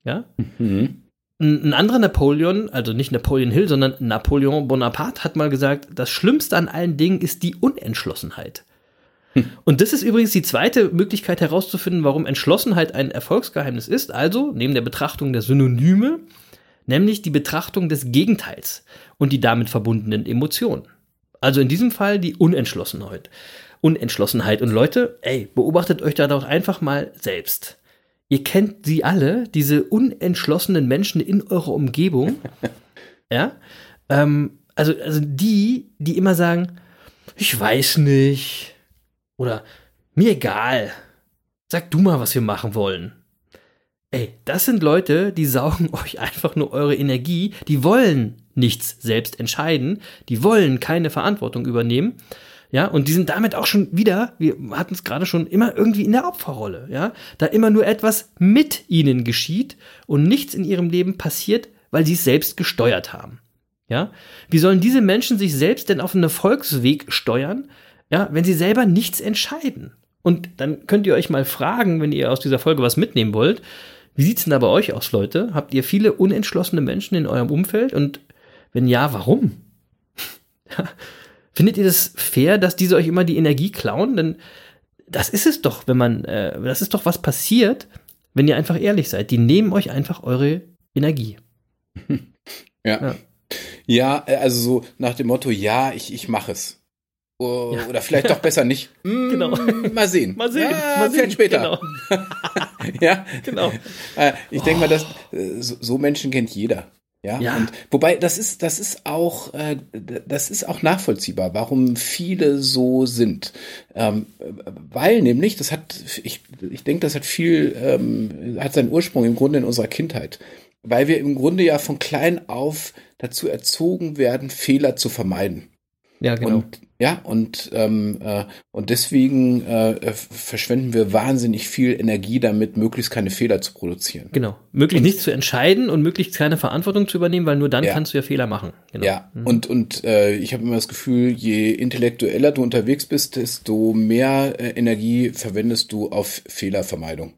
Ja? Mhm. Ein, ein anderer Napoleon, also nicht Napoleon Hill, sondern Napoleon Bonaparte hat mal gesagt, das Schlimmste an allen Dingen ist die Unentschlossenheit. Und das ist übrigens die zweite Möglichkeit herauszufinden, warum Entschlossenheit ein Erfolgsgeheimnis ist. Also neben der Betrachtung der Synonyme, nämlich die Betrachtung des Gegenteils und die damit verbundenen Emotionen. Also in diesem Fall die Unentschlossenheit. Unentschlossenheit. Und Leute, ey, beobachtet euch da doch einfach mal selbst. Ihr kennt sie alle, diese unentschlossenen Menschen in eurer Umgebung. <laughs> ja. Ähm, also, also die, die immer sagen, ich weiß nicht. Oder mir egal. Sag du mal, was wir machen wollen. Ey, das sind Leute, die saugen <laughs> euch einfach nur eure Energie. Die wollen nichts selbst entscheiden. Die wollen keine Verantwortung übernehmen. Ja, und die sind damit auch schon wieder, wir hatten es gerade schon, immer irgendwie in der Opferrolle. Ja, da immer nur etwas mit ihnen geschieht und nichts in ihrem Leben passiert, weil sie es selbst gesteuert haben. Ja, wie sollen diese Menschen sich selbst denn auf einen Erfolgsweg steuern, ja, wenn sie selber nichts entscheiden? Und dann könnt ihr euch mal fragen, wenn ihr aus dieser Folge was mitnehmen wollt, wie sieht's denn da bei euch aus, Leute? Habt ihr viele unentschlossene Menschen in eurem Umfeld? Und wenn ja, warum? <laughs> Findet ihr das fair, dass diese euch immer die Energie klauen? Denn das ist es doch, wenn man, äh, das ist doch was passiert, wenn ihr einfach ehrlich seid. Die nehmen euch einfach eure Energie. <laughs> Ja. Ja. Ja, äh, also so nach dem Motto, ja, ich, ich mache es. O- Ja. Oder vielleicht doch besser nicht. Mm, <laughs> Genau. Mal sehen. Mal sehen, Ja, mal sehen. vielleicht später. Genau. <laughs> Ja, Genau. <laughs> Äh, ich denke mal, dass äh, so, Menschen kennt jeder. Ja? Ja. Und wobei das ist das ist auch äh, das ist auch nachvollziehbar, warum viele so sind, ähm, äh, weil nämlich das hat ich ich denke, das hat viel ähm, hat seinen Ursprung im Grunde in unserer Kindheit, weil wir im Grunde ja von klein auf dazu erzogen werden, Fehler zu vermeiden. Ja, genau. Und ja, und, ähm, äh, und deswegen äh, äh, verschwenden wir wahnsinnig viel Energie damit, möglichst keine Fehler zu produzieren. Genau. Möglichst nichts zu entscheiden und möglichst keine Verantwortung zu übernehmen, weil nur dann Ja. kannst du ja Fehler machen. Genau. Ja, und, und äh, ich habe immer das Gefühl, je intellektueller du unterwegs bist, desto mehr äh, Energie verwendest du auf Fehlervermeidung.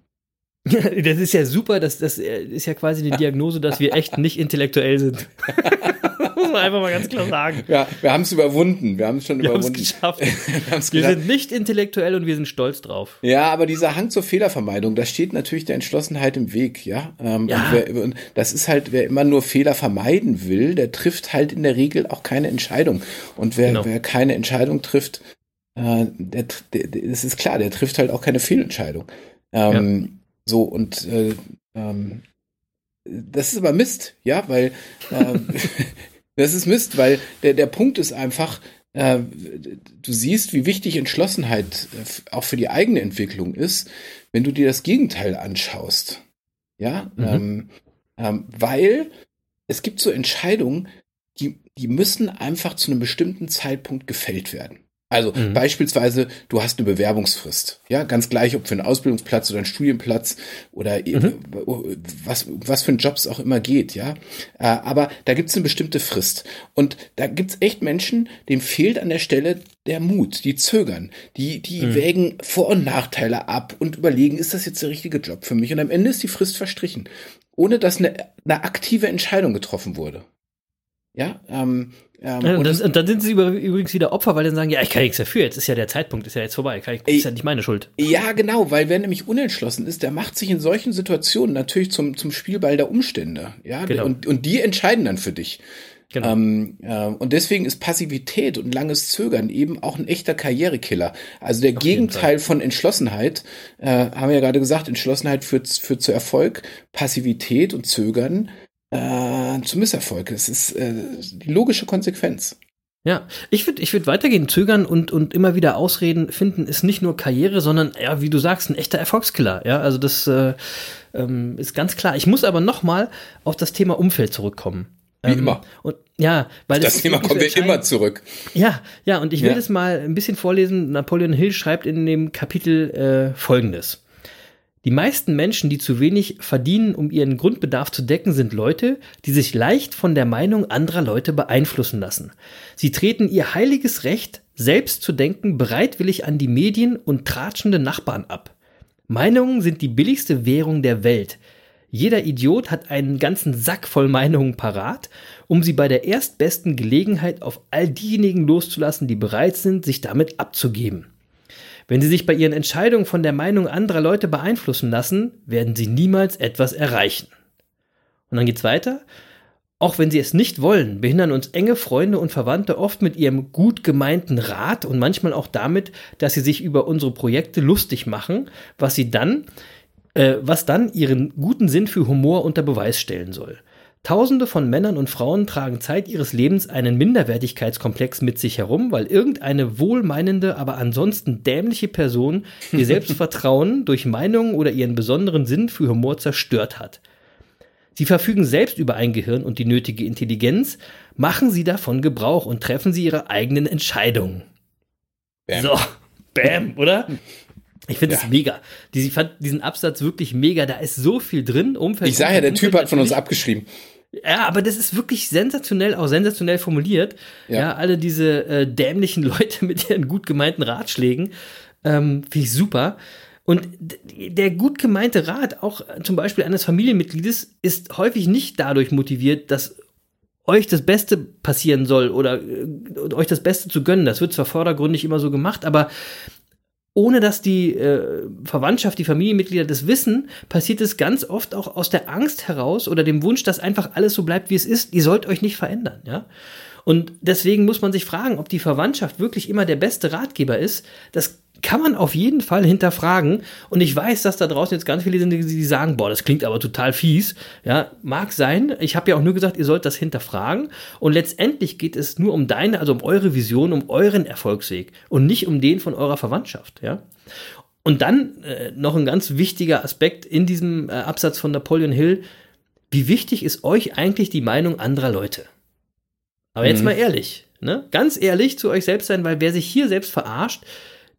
<laughs> Das ist ja super, das, das ist ja quasi die <laughs> Diagnose, dass wir echt nicht intellektuell sind. <laughs> muss man einfach mal ganz klar sagen. Ja, wir haben es überwunden. Wir haben es schon Wir haben überwunden. es geschafft. <laughs> wir Wir geschafft. sind nicht intellektuell und wir sind stolz drauf. Ja, aber dieser Hang zur Fehlervermeidung, das steht natürlich der Entschlossenheit im Weg, ja. Ähm, Ja. Und, wer, und das ist halt, wer immer nur Fehler vermeiden will, der trifft halt in der Regel auch keine Entscheidung. Und wer, Genau. wer keine Entscheidung trifft, äh, der, der, der, es ist klar, der trifft halt auch keine Fehlentscheidung. Ähm, So, und äh, ähm, das ist aber Mist, ja, weil ähm, <laughs> das ist Mist, weil der, der Punkt ist einfach, äh, du siehst, wie wichtig Entschlossenheit äh, auch für die eigene Entwicklung ist, wenn du dir das Gegenteil anschaust. Ja, Mhm. ähm, ähm, weil es gibt so Entscheidungen, die, die müssen einfach zu einem bestimmten Zeitpunkt gefällt werden. Also Mhm. beispielsweise, du hast eine Bewerbungsfrist. Ja, ganz gleich, ob für einen Ausbildungsplatz oder einen Studienplatz oder Mhm. was, was für einen Job es auch immer geht, ja. Äh, Aber da gibt es eine bestimmte Frist. Und da gibt es echt Menschen, dem fehlt an der Stelle der Mut, die zögern, die, die wägen Vor- und Nachteile ab und überlegen, ist das jetzt der richtige Job für mich? Und am Ende ist die Frist verstrichen, ohne dass eine, eine aktive Entscheidung getroffen wurde. Ja, ähm, ähm, Ja, und das- dann, und dann sind sie über, übrigens wieder Opfer, weil dann sagen, ja, ich kann nichts dafür, jetzt ist ja der Zeitpunkt, ist ja jetzt vorbei, kann ich, ist ja nicht meine Schuld. Ja, genau, weil wer nämlich unentschlossen ist, der macht sich in solchen Situationen natürlich zum, zum Spielball der Umstände. Ja, Genau. und, und die entscheiden dann für dich. Genau. Ähm, äh, und deswegen ist Passivität und langes Zögern eben auch ein echter Karrierekiller. Also der Auf Gegenteil von Entschlossenheit, äh, haben wir ja gerade gesagt, Entschlossenheit führt, führt zu Erfolg, Passivität und Zögern äh, zu Misserfolg. Es ist äh, die logische Konsequenz. Ja, ich würde ich würd weitergehen. Zögern und, und immer wieder Ausreden finden ist nicht nur Karriere, sondern, ja, wie du sagst, ein echter Erfolgskiller. Ja, also das äh, ähm, ist ganz klar. Ich muss aber noch mal auf das Thema Umfeld zurückkommen. Wie immer. Und, ja, weil Das ist Thema kommen wir so immer zurück. Ja, ja, und ich will Ja. das mal ein bisschen vorlesen. Napoleon Hill schreibt in dem Kapitel äh, folgendes. Die meisten Menschen, die zu wenig verdienen, um ihren Grundbedarf zu decken, sind Leute, die sich leicht von der Meinung anderer Leute beeinflussen lassen. Sie treten ihr heiliges Recht, selbst zu denken, bereitwillig an die Medien und tratschende Nachbarn ab. Meinungen sind die billigste Währung der Welt. Jeder Idiot hat einen ganzen Sack voll Meinungen parat, um sie bei der erstbesten Gelegenheit auf all diejenigen loszulassen, die bereit sind, sich damit abzugeben. Wenn sie sich bei ihren Entscheidungen von der Meinung anderer Leute beeinflussen lassen, werden sie niemals etwas erreichen. Und dann geht's weiter. Auch wenn sie es nicht wollen, behindern uns enge Freunde und Verwandte oft mit ihrem gut gemeinten Rat und manchmal auch damit, dass sie sich über unsere Projekte lustig machen, was sie dann, äh, was dann ihren guten Sinn für Humor unter Beweis stellen soll. Tausende von Männern und Frauen tragen Zeit ihres Lebens einen Minderwertigkeitskomplex mit sich herum, weil irgendeine wohlmeinende, aber ansonsten dämliche Person ihr <laughs> Selbstvertrauen durch Meinungen oder ihren besonderen Sinn für Humor zerstört hat. Sie verfügen selbst über ein Gehirn und die nötige Intelligenz, machen sie davon Gebrauch und treffen sie ihre eigenen Entscheidungen. Bam. So, bam, oder? Ich finde es Ja. mega. Die- Ich fand diesen Absatz wirklich mega. Da ist so viel drin. Umfeld, Ich sage ja, der Typ hat von uns abgeschrieben. Ja, aber das ist wirklich sensationell, auch sensationell formuliert. Ja, Ja. alle diese äh, dämlichen <laughs> Leute mit ihren gut gemeinten Ratschlägen, ähm, finde ich super. Und der gut gemeinte Rat, auch zum Beispiel eines Familienmitgliedes, ist häufig nicht dadurch motiviert, dass euch das Beste passieren soll oder äh, euch das Beste zu gönnen. Das wird zwar vordergründig immer so gemacht, aber ohne dass die äh, Verwandtschaft, die Familienmitglieder das wissen, passiert es ganz oft auch aus der Angst heraus oder dem Wunsch, dass einfach alles so bleibt, wie es ist. Ihr sollt euch nicht verändern, ja. Und deswegen muss man sich fragen, ob die Verwandtschaft wirklich immer der beste Ratgeber ist. Das kann man auf jeden Fall hinterfragen. Und ich weiß, dass da draußen jetzt ganz viele sind, die- die sagen, boah, das klingt aber total fies. Ja, mag sein. Ich habe ja auch nur gesagt, ihr sollt das hinterfragen. Und letztendlich geht es nur um deine, also um eure Vision, um euren Erfolgsweg und nicht um den von eurer Verwandtschaft. Ja. Und dann äh, noch ein ganz wichtiger Aspekt in diesem äh, Absatz von Napoleon Hill. Wie wichtig ist euch eigentlich die Meinung anderer Leute? Aber jetzt Mhm. mal ehrlich, ne? Ganz ehrlich zu euch selbst sein, weil wer sich hier selbst verarscht,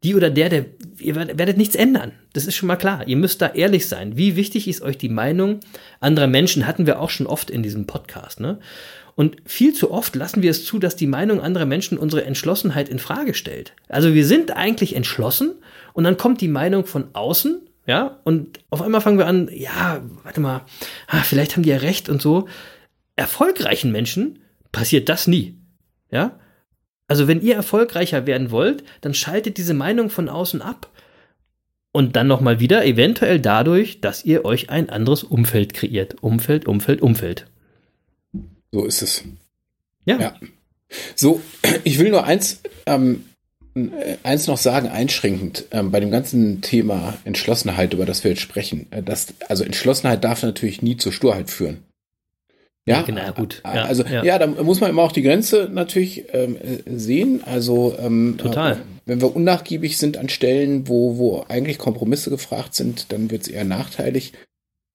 die oder der, der, ihr werdet, nichts ändern. Das ist schon mal klar. Ihr müsst da ehrlich sein. Wie wichtig ist euch die Meinung anderer Menschen? Hatten wir auch schon oft in diesem Podcast, ne? Und viel zu oft lassen wir es zu, dass die Meinung anderer Menschen unsere Entschlossenheit in Frage stellt. Also wir sind eigentlich entschlossen und dann kommt die Meinung von außen, ja, und auf einmal fangen wir an, ja, warte mal, ah, vielleicht haben die ja recht und so. Erfolgreichen Menschen passiert das nie. Ja? Also wenn ihr erfolgreicher werden wollt, dann schaltet diese Meinung von außen ab. Und dann nochmal wieder, eventuell dadurch, dass ihr euch ein anderes Umfeld kreiert. Umfeld, Umfeld, Umfeld. So ist es. Ja. ja. So, ich will nur eins, ähm, eins noch sagen, einschränkend, ähm, bei dem ganzen Thema Entschlossenheit, über das wir jetzt sprechen. Äh, das, also Entschlossenheit darf natürlich nie zur Sturheit führen. Ja, genau, gut. Ja, also ja. ja. da muss man immer auch die Grenze natürlich ähm, sehen. Also ähm, Total. Äh, wenn wir unnachgiebig sind an Stellen, wo, wo eigentlich Kompromisse gefragt sind, dann wird es eher nachteilig.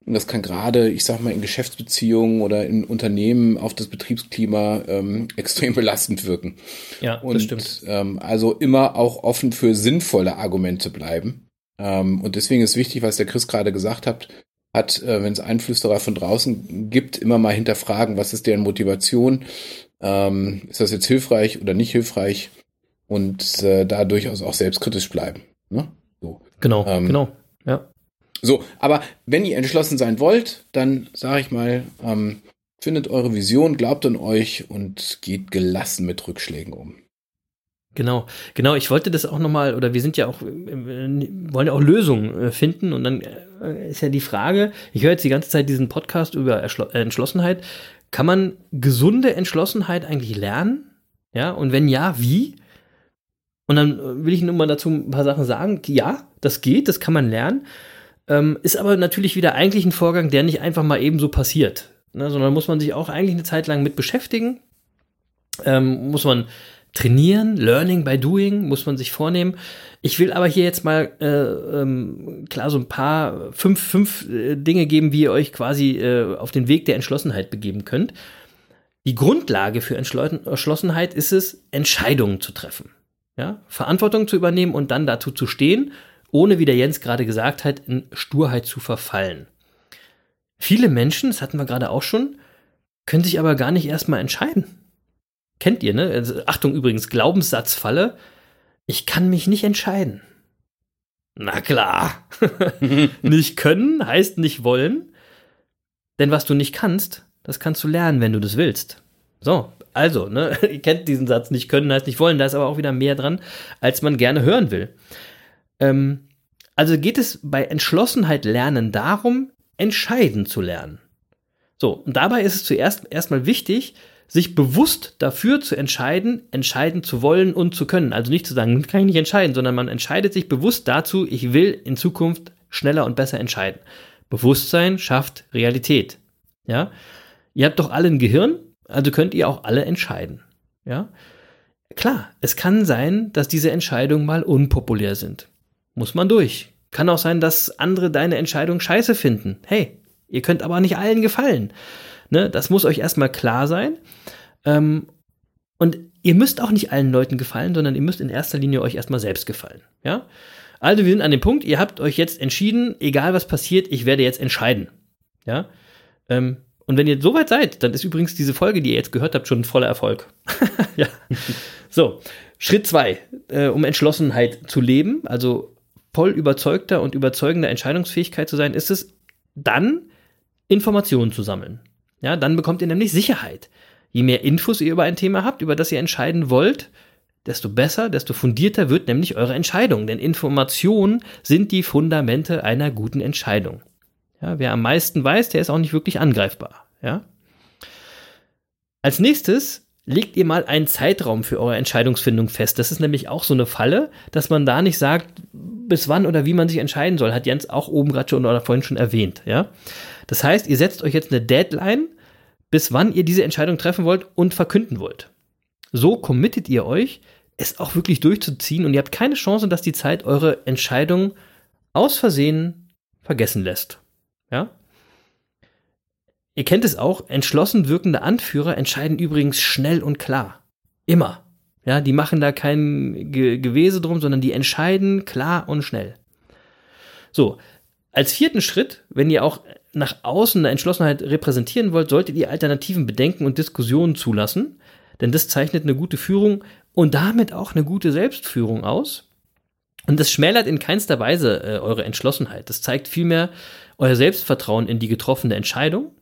Und das kann gerade, ich sag mal, in Geschäftsbeziehungen oder in Unternehmen auf das Betriebsklima ähm, <laughs> extrem belastend wirken. Ja, und, das stimmt. Ähm, also immer auch offen für sinnvolle Argumente bleiben. Ähm, und deswegen ist wichtig, was der Chris gerade gesagt hat, hat, äh, wenn es Einflüsterer von draußen gibt, immer mal hinterfragen, was ist deren Motivation? Ähm, ist das jetzt hilfreich oder nicht hilfreich? Und äh, da durchaus auch selbstkritisch bleiben. Ne? So. Genau, ähm, genau. Ja. So, aber wenn ihr entschlossen sein wollt, dann sage ich mal, ähm, findet eure Vision, glaubt an euch und geht gelassen mit Rückschlägen um. Genau, genau. Ich wollte das auch nochmal, oder wir sind ja auch, äh, wollen ja auch Lösungen äh, finden. Und dann äh, ist ja die Frage, ich höre jetzt die ganze Zeit diesen Podcast über Entschlossenheit. Kann man gesunde Entschlossenheit eigentlich lernen? Ja, und wenn ja, wie? Und dann will ich nur mal dazu ein paar Sachen sagen. Ja, das geht, das kann man lernen. Ähm, ist aber natürlich wieder eigentlich ein Vorgang, der nicht einfach mal eben so passiert, ne, sondern muss man sich auch eigentlich eine Zeit lang mit beschäftigen. Ähm, muss man trainieren, Learning by Doing, muss man sich vornehmen. Ich will aber hier jetzt mal äh, ähm, klar so ein paar, fünf, fünf äh, Dinge geben, wie ihr euch quasi äh, auf den Weg der Entschlossenheit begeben könnt. Die Grundlage für Entschlossenheit ist es, Entscheidungen zu treffen. Ja? Verantwortung zu übernehmen und dann dazu zu stehen ohne, wie der Jens gerade gesagt hat, in Sturheit zu verfallen. Viele Menschen, das hatten wir gerade auch schon, können sich aber gar nicht erstmal entscheiden. Kennt ihr, ne? Also, Achtung übrigens, Glaubenssatzfalle. Ich kann mich nicht entscheiden. Na klar. <laughs> nicht können heißt nicht wollen. Denn was du nicht kannst, das kannst du lernen, wenn du das willst. So, also, ne, <laughs> ihr kennt diesen Satz, nicht können heißt nicht wollen, da ist aber auch wieder mehr dran, als man gerne hören will. Ähm, also geht es bei Entschlossenheit lernen darum, entscheiden zu lernen. So, und dabei ist es zuerst erstmal wichtig, sich bewusst dafür zu entscheiden, entscheiden zu wollen und zu können. Also nicht zu sagen, kann ich nicht entscheiden, sondern man entscheidet sich bewusst dazu, ich will in Zukunft schneller und besser entscheiden. Bewusstsein schafft Realität. Ja? Ihr habt doch alle ein Gehirn, also könnt ihr auch alle entscheiden. Ja? Klar, es kann sein, dass diese Entscheidungen mal unpopulär sind muss man durch. Kann auch sein, dass andere deine Entscheidung scheiße finden. Hey, ihr könnt aber nicht allen gefallen. Ne? Das muss euch erstmal klar sein. Ähm, und ihr müsst auch nicht allen Leuten gefallen, sondern ihr müsst in erster Linie euch erstmal selbst gefallen. Ja? Also wir sind an dem Punkt, ihr habt euch jetzt entschieden, egal was passiert, ich werde jetzt entscheiden. Ja? Ähm, und wenn ihr soweit seid, dann ist übrigens diese Folge, die ihr jetzt gehört habt, schon ein voller Erfolg. <laughs> ja. So, Schritt zwei, äh, um Entschlossenheit zu leben, also voll überzeugter und überzeugender Entscheidungsfähigkeit zu sein, ist es dann, Informationen zu sammeln. Ja, dann bekommt ihr nämlich Sicherheit. Je mehr Infos ihr über ein Thema habt, über das ihr entscheiden wollt, desto besser, desto fundierter wird nämlich eure Entscheidung. Denn Informationen sind die Fundamente einer guten Entscheidung. Ja, wer am meisten weiß, der ist auch nicht wirklich angreifbar. Ja? Als nächstes legt ihr mal einen Zeitraum für eure Entscheidungsfindung fest. Das ist nämlich auch so eine Falle, dass man da nicht sagt, bis wann oder wie man sich entscheiden soll, hat Jens auch oben gerade schon oder vorhin schon erwähnt, ja. Das heißt, ihr setzt euch jetzt eine Deadline, bis wann ihr diese Entscheidung treffen wollt und verkünden wollt. So committet ihr euch, es auch wirklich durchzuziehen und ihr habt keine Chance, dass die Zeit eure Entscheidung aus Versehen vergessen lässt. Ja? Ihr kennt es auch, entschlossen wirkende Anführer entscheiden übrigens schnell und klar. Immer. Ja, die machen da kein Ge Gewese drum, sondern die entscheiden klar und schnell. So, als vierten Schritt, wenn ihr auch nach außen eine Entschlossenheit repräsentieren wollt, solltet ihr Alternativen bedenken und Diskussionen zulassen, denn das zeichnet eine gute Führung und damit auch eine gute Selbstführung aus. Und das schmälert in keinster Weise äh, eure Entschlossenheit. Das zeigt vielmehr euer Selbstvertrauen in die getroffene Entscheidung.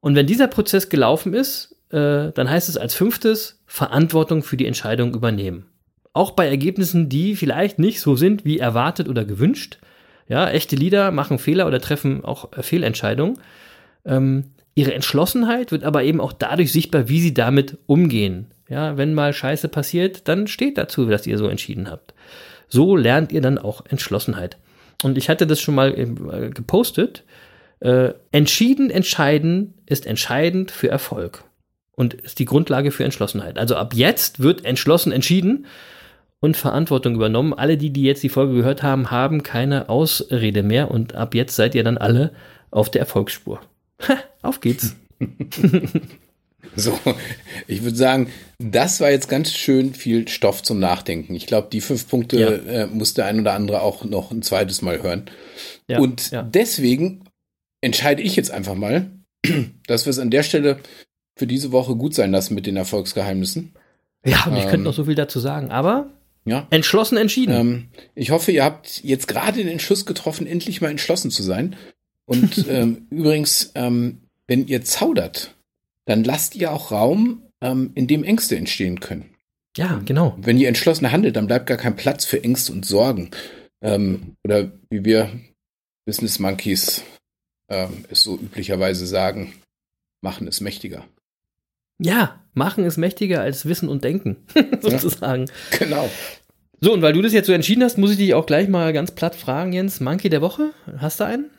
Und wenn dieser Prozess gelaufen ist, äh, dann heißt es als fünftes Verantwortung für die Entscheidung übernehmen. Auch bei Ergebnissen, die vielleicht nicht so sind wie erwartet oder gewünscht. Ja, echte Leader machen Fehler oder treffen auch äh, Fehlentscheidungen. Ähm, ihre Entschlossenheit wird aber eben auch dadurch sichtbar, wie sie damit umgehen. Ja, wenn mal Scheiße passiert, dann steht dazu, dass ihr so entschieden habt. So lernt ihr dann auch Entschlossenheit. Und ich hatte das schon mal äh, gepostet. Äh, entschieden entscheiden ist entscheidend für Erfolg und ist die Grundlage für Entschlossenheit. Also ab jetzt wird entschlossen entschieden und Verantwortung übernommen. Alle, die, die jetzt die Folge gehört haben, haben keine Ausrede mehr und ab jetzt seid ihr dann alle auf der Erfolgsspur. Ha, auf geht's. <laughs> <laughs> So, ich würde sagen, das war jetzt ganz schön viel Stoff zum Nachdenken. Ich glaube, die fünf Punkte ja. äh, muss der ein oder andere auch noch ein zweites Mal hören. Ja, und ja. deswegen entscheide ich jetzt einfach mal, <clears throat> dass wir es an der Stelle für diese Woche gut sein lassen mit den Erfolgsgeheimnissen. Ja, und ich ähm, könnte noch so viel dazu sagen, aber ja. entschlossen entschieden. Ähm, ich hoffe, ihr habt jetzt gerade den Entschluss getroffen, endlich mal entschlossen zu sein. Und <laughs> ähm, übrigens, ähm, wenn ihr zaudert, dann lasst ihr auch Raum, ähm, in dem Ängste entstehen können. Ja, genau. Wenn ihr entschlossen handelt, dann bleibt gar kein Platz für Ängste und Sorgen. Ähm, oder wie wir Business Monkeys es so üblicherweise sagen, machen es mächtiger. Ja, machen ist mächtiger als Wissen und Denken, <laughs> sozusagen. Ja, genau. So, und weil du das jetzt so entschieden hast, muss ich dich auch gleich mal ganz platt fragen, Jens. Monkey der Woche? Hast du einen?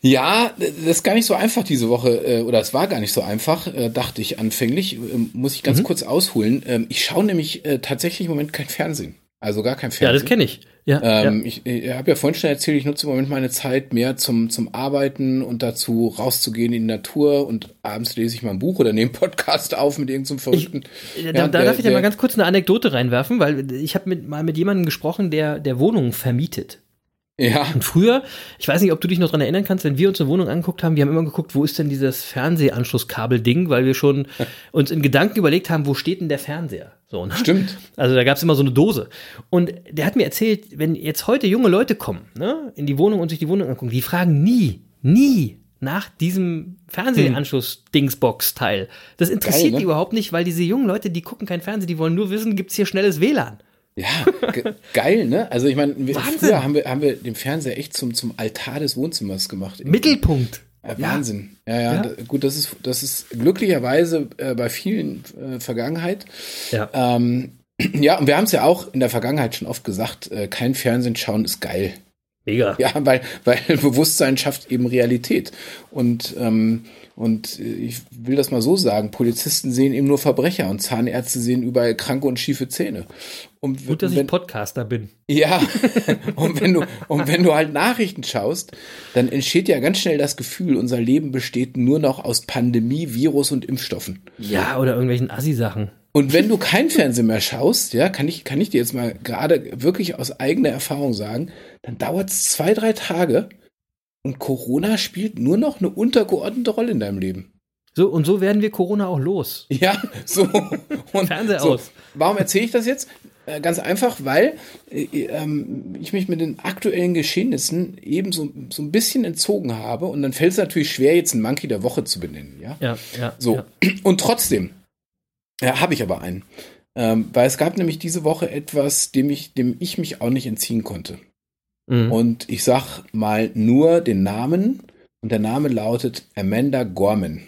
Ja, das ist gar nicht so einfach diese Woche, äh, oder es war gar nicht so einfach, äh, dachte ich anfänglich. Ähm, muss ich ganz mhm. kurz ausholen. Ähm, ich schaue nämlich äh, tatsächlich im Moment kein Fernsehen. Also gar kein Fernsehen. Ja, das kenne ich. Ja, ähm, ja. Ich, ich habe ja vorhin schon erzählt, ich nutze im Moment meine Zeit mehr zum, zum Arbeiten und dazu rauszugehen in die Natur und abends lese ich mal ein Buch oder nehme einen Podcast auf mit irgendeinem Verrückten. Ich, da, ja, da darf ich ja mal ganz kurz eine Anekdote reinwerfen, weil ich habe mit, mal mit jemandem gesprochen, der, der Wohnungen vermietet. Ja. Und früher, ich weiß nicht, ob du dich noch dran erinnern kannst, wenn wir uns eine Wohnung angeguckt haben, wir haben immer geguckt, wo ist denn dieses Fernsehanschlusskabel-Ding, weil wir schon <laughs> uns in Gedanken überlegt haben, wo steht denn der Fernseher? So, ne? Stimmt. Also da gab es immer so eine Dose. Und der hat mir erzählt, wenn jetzt heute junge Leute kommen, ne, in die Wohnung und sich die Wohnung angucken, die fragen nie, nie nach diesem Fernsehanschluss-Dingsbox-Teil. Das interessiert Geil, ne? die überhaupt nicht, weil diese jungen Leute, die gucken kein Fernsehen, die wollen nur wissen, gibt's hier schnelles WLAN. Ja, ge geil, ne? Also ich meine, früher haben wir, haben wir den Fernseher echt zum, zum Altar des Wohnzimmers gemacht. Mittelpunkt. Ja, Wahnsinn. Ja, ja, ja. gut, das ist, das ist glücklicherweise äh, bei vielen äh, Vergangenheit. Ja. Ähm, <clears throat> ja, und wir haben es ja auch in der Vergangenheit schon oft gesagt, äh, kein Fernsehen schauen ist geil. Mega. Ja, weil, weil <laughs> Bewusstsein schafft eben Realität. Und ähm, und ich will das mal so sagen, Polizisten sehen eben nur Verbrecher und Zahnärzte sehen überall kranke und schiefe Zähne. Und Gut, dass wenn, ich Podcaster bin. Ja, <laughs> und wenn du, und wenn du halt Nachrichten schaust, dann entsteht ja ganz schnell das Gefühl, unser Leben besteht nur noch aus Pandemie, Virus und Impfstoffen. Ja, oder irgendwelchen Assi-Sachen. Und wenn du kein Fernsehen mehr schaust, ja, kann ich, kann ich dir jetzt mal gerade wirklich aus eigener Erfahrung sagen, dann dauert es zwei, drei Tage, und Corona spielt nur noch eine untergeordnete Rolle in deinem Leben. So, und so werden wir Corona auch los. Ja, so. Und Fernseher so. aus. Warum erzähle ich das jetzt? Äh, ganz einfach, weil äh, ähm, ich mich mit den aktuellen Geschehnissen eben so, so ein bisschen entzogen habe und dann fällt es natürlich schwer, jetzt einen Monkey der Woche zu benennen. Ja, ja, ja. So. Ja. Und trotzdem ja, habe ich aber einen. Ähm, weil es gab nämlich diese Woche etwas, dem ich, dem ich mich auch nicht entziehen konnte. Mhm. Und ich sag mal nur den Namen und der Name lautet Amanda Gorman.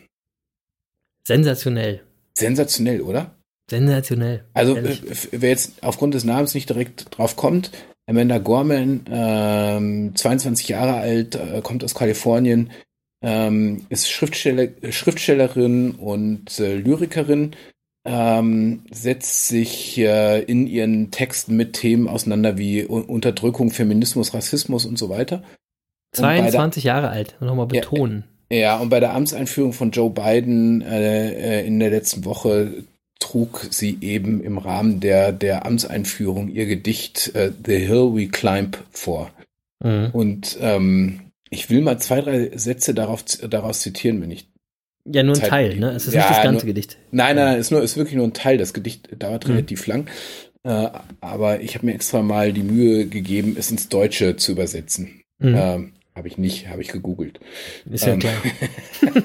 Sensationell. Sensationell, oder? Sensationell. Also ehrlich. wer jetzt aufgrund des Namens nicht direkt drauf kommt, Amanda Gorman, ähm, 22 Jahre alt, äh, kommt aus Kalifornien, ähm, ist Schriftsteller, Schriftstellerin und äh, Lyrikerin, ähm, setzt sich äh, in ihren Texten mit Themen auseinander wie Unterdrückung, Feminismus, Rassismus und so weiter. 22 der, Jahre alt, nochmal betonen. Ja, ja, und bei der Amtseinführung von Joe Biden äh, äh, in der letzten Woche trug sie eben im Rahmen der, der Amtseinführung ihr Gedicht äh, The Hill We Climb vor. Mhm. Und ähm, ich will mal zwei, drei Sätze darauf, daraus zitieren, wenn ich ja, nur ein Zeit, Teil, ne? Es ist ja, nicht das ganze nur, Gedicht. Nein, nein, nein, ist, nur, ist wirklich nur ein Teil. Das Gedicht dauert mhm. relativ lang. Äh, aber ich habe mir extra mal die Mühe gegeben, es ins Deutsche zu übersetzen. Mhm. Ähm, habe ich nicht, habe ich gegoogelt. Ist ja ähm. klar. <laughs>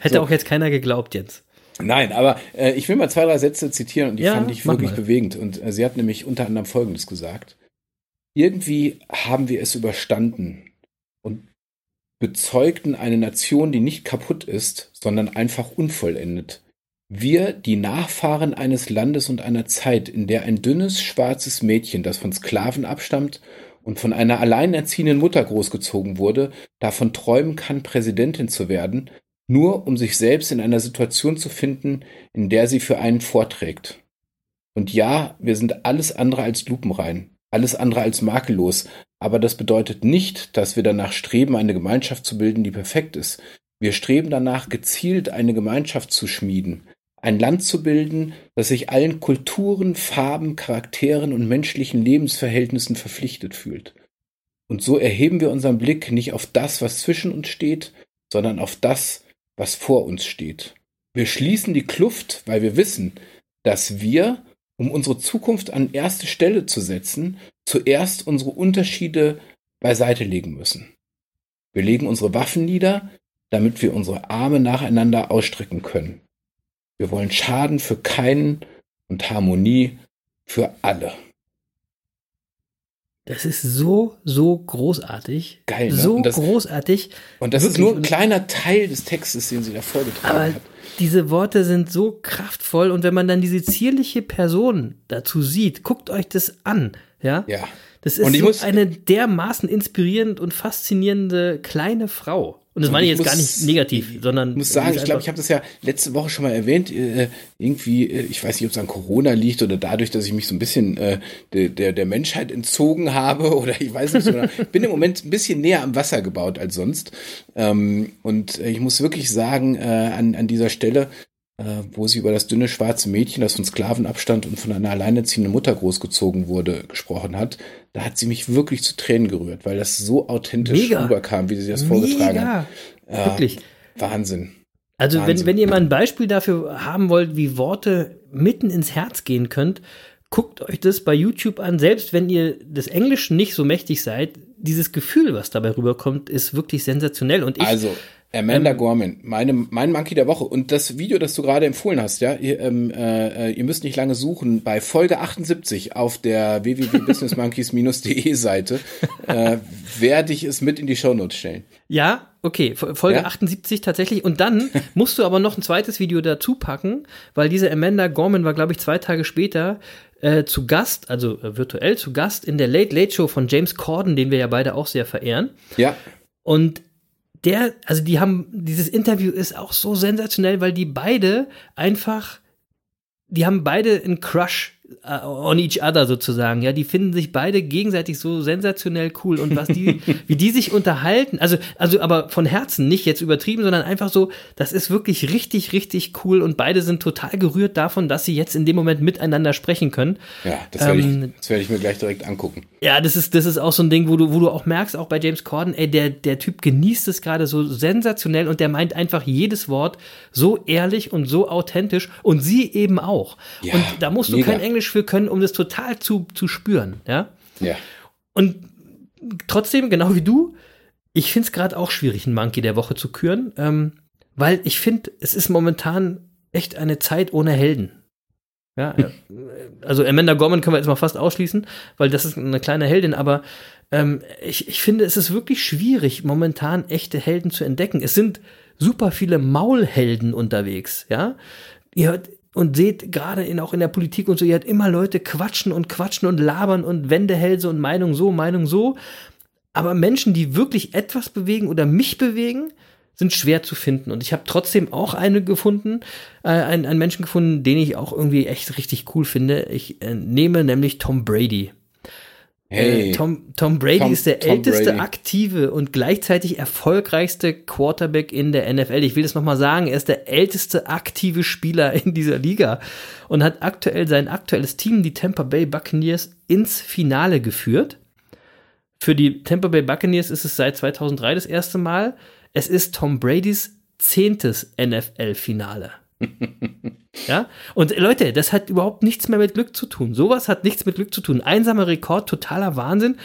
Hätte so. auch jetzt keiner geglaubt jetzt. Nein, aber äh, ich will mal zwei, drei Sätze zitieren und die Ja, fand ich wirklich mal. bewegend. Und äh, sie hat nämlich unter anderem Folgendes gesagt. Irgendwie haben wir es überstanden bezeugten eine Nation, die nicht kaputt ist, sondern einfach unvollendet. Wir, die Nachfahren eines Landes und einer Zeit, in der ein dünnes, schwarzes Mädchen, das von Sklaven abstammt und von einer alleinerziehenden Mutter großgezogen wurde, davon träumen kann, Präsidentin zu werden, nur um sich selbst in einer Situation zu finden, in der sie für einen vorträgt. Und ja, wir sind alles andere als lupenrein, alles andere als makellos, aber das bedeutet nicht, dass wir danach streben, eine Gemeinschaft zu bilden, die perfekt ist. Wir streben danach, gezielt eine Gemeinschaft zu schmieden, ein Land zu bilden, das sich allen Kulturen, Farben, Charakteren und menschlichen Lebensverhältnissen verpflichtet fühlt. Und so erheben wir unseren Blick nicht auf das, was zwischen uns steht, sondern auf das, was vor uns steht. Wir schließen die Kluft, weil wir wissen, dass wir, um unsere Zukunft an erste Stelle zu setzen, zuerst unsere Unterschiede beiseite legen müssen. Wir legen unsere Waffen nieder, damit wir unsere Arme nacheinander ausstrecken können. Wir wollen Schaden für keinen und Harmonie für alle. Das ist so, so großartig. Geil, ne? So Und das- großartig. Und das ist Wirklich. nur ein kleiner Teil des Textes, den sie da vorgetragen Aber hat. Diese Worte sind so kraftvoll und wenn man dann diese zierliche Person dazu sieht, guckt euch das an, ja? Ja. Das ist so muss- eine dermaßen inspirierend und faszinierende kleine Frau. Und das Und meine ich ich jetzt gar muss- nicht negativ, sondern Ich muss sagen, ich glaube, ich habe das ja letzte Woche schon mal erwähnt. Äh, irgendwie, äh, ich weiß nicht, ob es an Corona liegt oder dadurch, dass ich mich so ein bisschen äh, der, der, der Menschheit entzogen habe <laughs> oder ich weiß nicht. Oder, bin im Moment ein bisschen näher am Wasser gebaut als sonst. Ähm, und äh, ich muss wirklich sagen, äh, an, an dieser Stelle, äh, wo sie über das dünne schwarze Mädchen, das von Sklaven abstand und von einer alleinerziehenden Mutter großgezogen wurde, gesprochen hat, da hat sie mich wirklich zu Tränen gerührt, weil das so authentisch Mega. rüberkam, wie sie das vorgetragen Mega. hat. Ja, Wirklich. Wahnsinn. Also wenn, Wahnsinn. wenn ihr mal ein Beispiel dafür haben wollt, wie Worte mitten ins Herz gehen könnt, guckt euch das bei YouTube an. Selbst wenn ihr des Englischen nicht so mächtig seid, dieses Gefühl, was dabei rüberkommt, ist wirklich sensationell. Und ich, Also, Amanda Ähm, Gorman, meine, mein Monkey der Woche. Und das Video, das du gerade empfohlen hast, ja, ihr, ähm, äh, ihr müsst nicht lange suchen. Bei Folge 78 auf der www.businessmonkeys-de Seite <laughs> äh, werde ich es mit in die Shownotes stellen. ja, okay, Fo- Folge Ja? 78 tatsächlich. Und dann <laughs> musst du aber noch ein zweites Video dazu packen, weil diese Amanda Gorman war, glaube ich, zwei Tage später äh, zu Gast, also äh, virtuell zu Gast in der Late Late Show von James Corden, den wir ja beide auch sehr verehren. Ja, Und der, also die haben, dieses Interview ist auch so sensationell, weil die beide einfach, die haben beide einen Crush on each other sozusagen, ja, die finden sich beide gegenseitig so sensationell cool und was die, <laughs> wie die sich unterhalten, also, also aber von Herzen, nicht jetzt übertrieben, sondern einfach so, das ist wirklich richtig, richtig cool und beide sind total gerührt davon, dass sie jetzt in dem Moment miteinander sprechen können. ja, das werde Ähm, ich, das werde ich mir gleich direkt angucken. Ja, das ist, das ist auch so ein Ding, wo du, wo du auch merkst, auch bei James Corden, ey, der, der Typ genießt es gerade so sensationell und der meint einfach jedes Wort so ehrlich und so authentisch und sie eben auch. Ja, und da musst du mega. kein Englisch für können, um das total zu, zu spüren, ja. Ja. Und trotzdem, genau wie du, ich finde es gerade auch schwierig, einen Monkey der Woche zu küren, ähm, weil ich finde, es ist momentan echt eine Zeit ohne Helden. Ja, äh, also Amanda Gorman können wir jetzt mal fast ausschließen, weil das ist eine kleine Heldin, aber ähm, ich, ich finde, es ist wirklich schwierig, momentan echte Helden zu entdecken. Es sind super viele Maulhelden unterwegs, ja. Ihr hört und seht gerade in, auch in der Politik und so, ihr hört immer Leute quatschen und quatschen und labern und Wendehälse und Meinung so, Meinung so. Aber Menschen, die wirklich etwas bewegen oder mich bewegen, sind schwer zu finden. Und ich habe trotzdem auch eine gefunden, äh, einen, einen Menschen gefunden, den ich auch irgendwie echt richtig cool finde. Ich äh, nehme nämlich Tom Brady. Hey, Äh, Tom, Tom Brady Tom- ist der Tom älteste Brady. aktive und gleichzeitig erfolgreichste Quarterback in der NFL. Ich will das nochmal sagen, er ist der älteste aktive Spieler in dieser Liga und hat aktuell sein aktuelles Team, die Tampa Bay Buccaneers, ins Finale geführt. Für die Tampa Bay Buccaneers ist es seit 2003 das erste Mal. Es ist Tom Bradys zehntes NFL-Finale. <laughs> Ja, und Leute, das hat überhaupt nichts mehr mit Glück zu tun. Sowas hat nichts mit Glück zu tun. Einsamer Rekord, totaler Wahnsinn.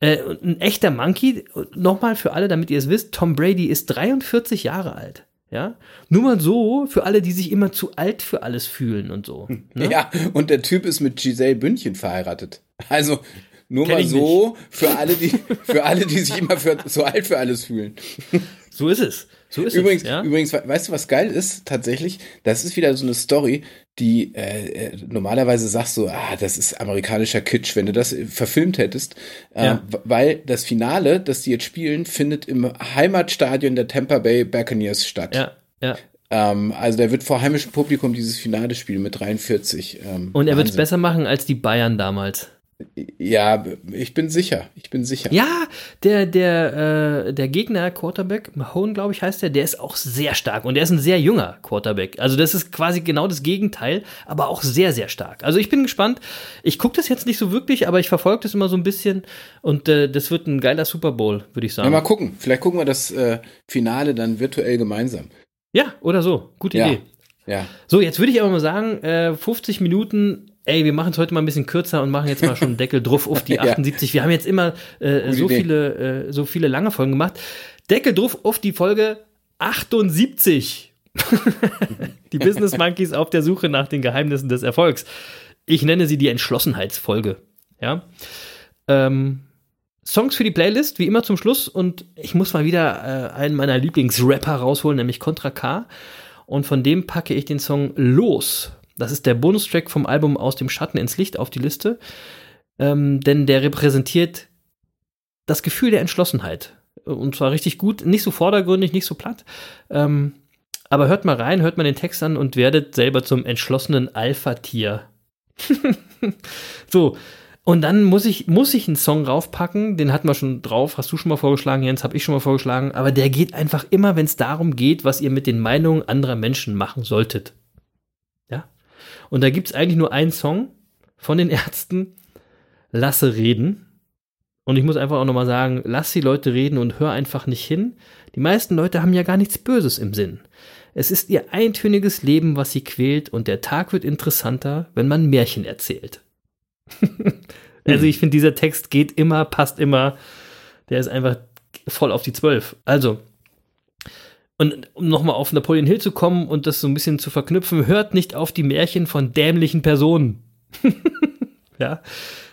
Äh, ein echter Monkey. Nochmal für alle, damit ihr es wisst: Tom Brady ist 43 Jahre alt. Ja, nur mal so für alle, die sich immer zu alt für alles fühlen und so. <laughs> Ne? Ja, und der Typ ist mit Giselle Bündchen verheiratet. Also nur Kenn mal so für alle, die für alle, die sich immer für zu alt für alles fühlen. <laughs> So ist es. So ist übrigens, es, ja? übrigens, weißt du, was geil ist? Tatsächlich, das ist wieder so eine Story, die äh, äh, normalerweise sagst du, ah, das ist amerikanischer Kitsch, wenn du das verfilmt hättest, äh, ja. weil das Finale, das die jetzt spielen, findet im Heimatstadion der Tampa Bay Buccaneers statt. Ja, ja. Ähm, also der wird vor heimischem Publikum dieses Finale spielen mit 43. Ähm, Und er wird es besser machen als die Bayern damals. Ja, ich bin sicher. Ich bin sicher. Ja, der, der, äh, der Gegner Quarterback, Mahone, glaube ich, heißt der, der ist auch sehr stark und der ist ein sehr junger Quarterback. Also das ist quasi genau das Gegenteil, aber auch sehr, sehr stark. Also ich bin gespannt. Ich gucke das jetzt nicht so wirklich, aber ich verfolge das immer so ein bisschen und äh, das wird ein geiler Super Bowl, würde ich sagen. Ja, mal gucken. Vielleicht gucken wir das äh, Finale dann virtuell gemeinsam. Ja, oder so. Gute ja. Idee. Ja. So, jetzt würde ich aber mal sagen, äh, 50 Minuten ey, wir machen es heute mal ein bisschen kürzer und machen jetzt mal schon einen Deckel drauf auf die 78. <laughs> ja. Wir haben jetzt immer äh, so viele, äh, so viele lange Folgen gemacht. Deckel drauf auf die Folge 78. <laughs> die Business Monkeys auf der Suche nach den Geheimnissen des Erfolgs. Ich nenne sie die Entschlossenheitsfolge. Ja. Ähm, Songs für die Playlist, wie immer zum Schluss. Und ich muss mal wieder äh, einen meiner Lieblingsrapper rausholen, nämlich Contra K. Und von dem packe ich den Song Los das ist der Bonustrack vom Album Aus dem Schatten ins Licht auf die Liste. Ähm, denn der repräsentiert das Gefühl der Entschlossenheit. Und zwar richtig gut, nicht so vordergründig, nicht so platt. Ähm, aber hört mal rein, hört mal den Text an und werdet selber zum entschlossenen Alpha-Tier. <laughs> so, und dann muss ich, muss ich einen Song raufpacken, den hatten wir schon drauf, hast du schon mal vorgeschlagen, Jens, habe ich schon mal vorgeschlagen, aber der geht einfach immer, wenn es darum geht, was ihr mit den Meinungen anderer Menschen machen solltet. Und da gibt es eigentlich nur einen Song von den Ärzten, Lasse reden. Und ich muss einfach auch nochmal sagen, lass die Leute reden und hör einfach nicht hin. Die meisten Leute haben ja gar nichts Böses im Sinn. Es ist ihr eintöniges Leben, was sie quält, und der Tag wird interessanter, wenn man Märchen erzählt. <laughs> also ich finde, dieser Text geht immer, passt immer. Der ist einfach voll auf die Zwölf. Also, und um nochmal auf Napoleon Hill zu kommen und das so ein bisschen zu verknüpfen, hört nicht auf die Märchen von dämlichen Personen. <laughs> ja.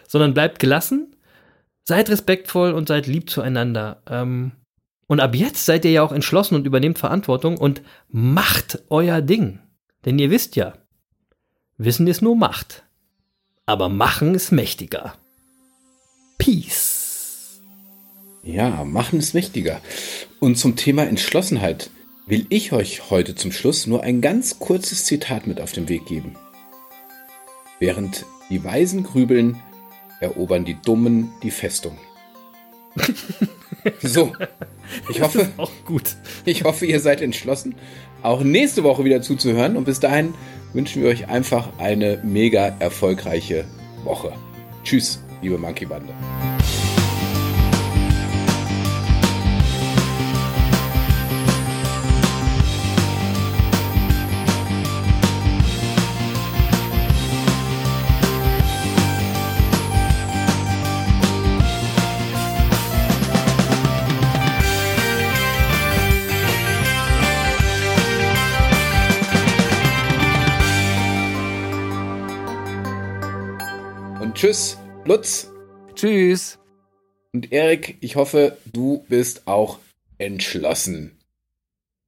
Sondern bleibt gelassen, seid respektvoll und seid lieb zueinander. Ähm, und ab jetzt seid ihr ja auch entschlossen und übernehmt Verantwortung und macht euer Ding. Denn ihr wisst ja, Wissen ist nur Macht. Aber Machen ist mächtiger. Peace. Ja, Machen ist mächtiger. Und zum Thema Entschlossenheit will ich euch heute zum Schluss nur ein ganz kurzes Zitat mit auf den Weg geben. Während die Weisen grübeln, erobern die Dummen die Festung. <laughs> so, ich hoffe, auch gut. Ich hoffe, ihr seid entschlossen, auch nächste Woche wieder zuzuhören und bis dahin wünschen wir euch einfach eine mega erfolgreiche Woche. Tschüss, liebe Monkey Bande. Tschüss, Lutz. Tschüss. Und Erik, ich hoffe, du bist auch entschlossen.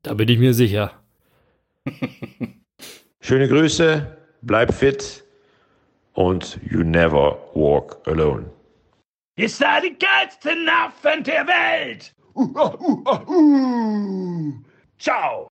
Da bin ich mir sicher. <laughs> Schöne Grüße, bleib fit und you never walk alone. Ihr seid die geilsten Affen der Welt! Uh, uh, uh, Ciao!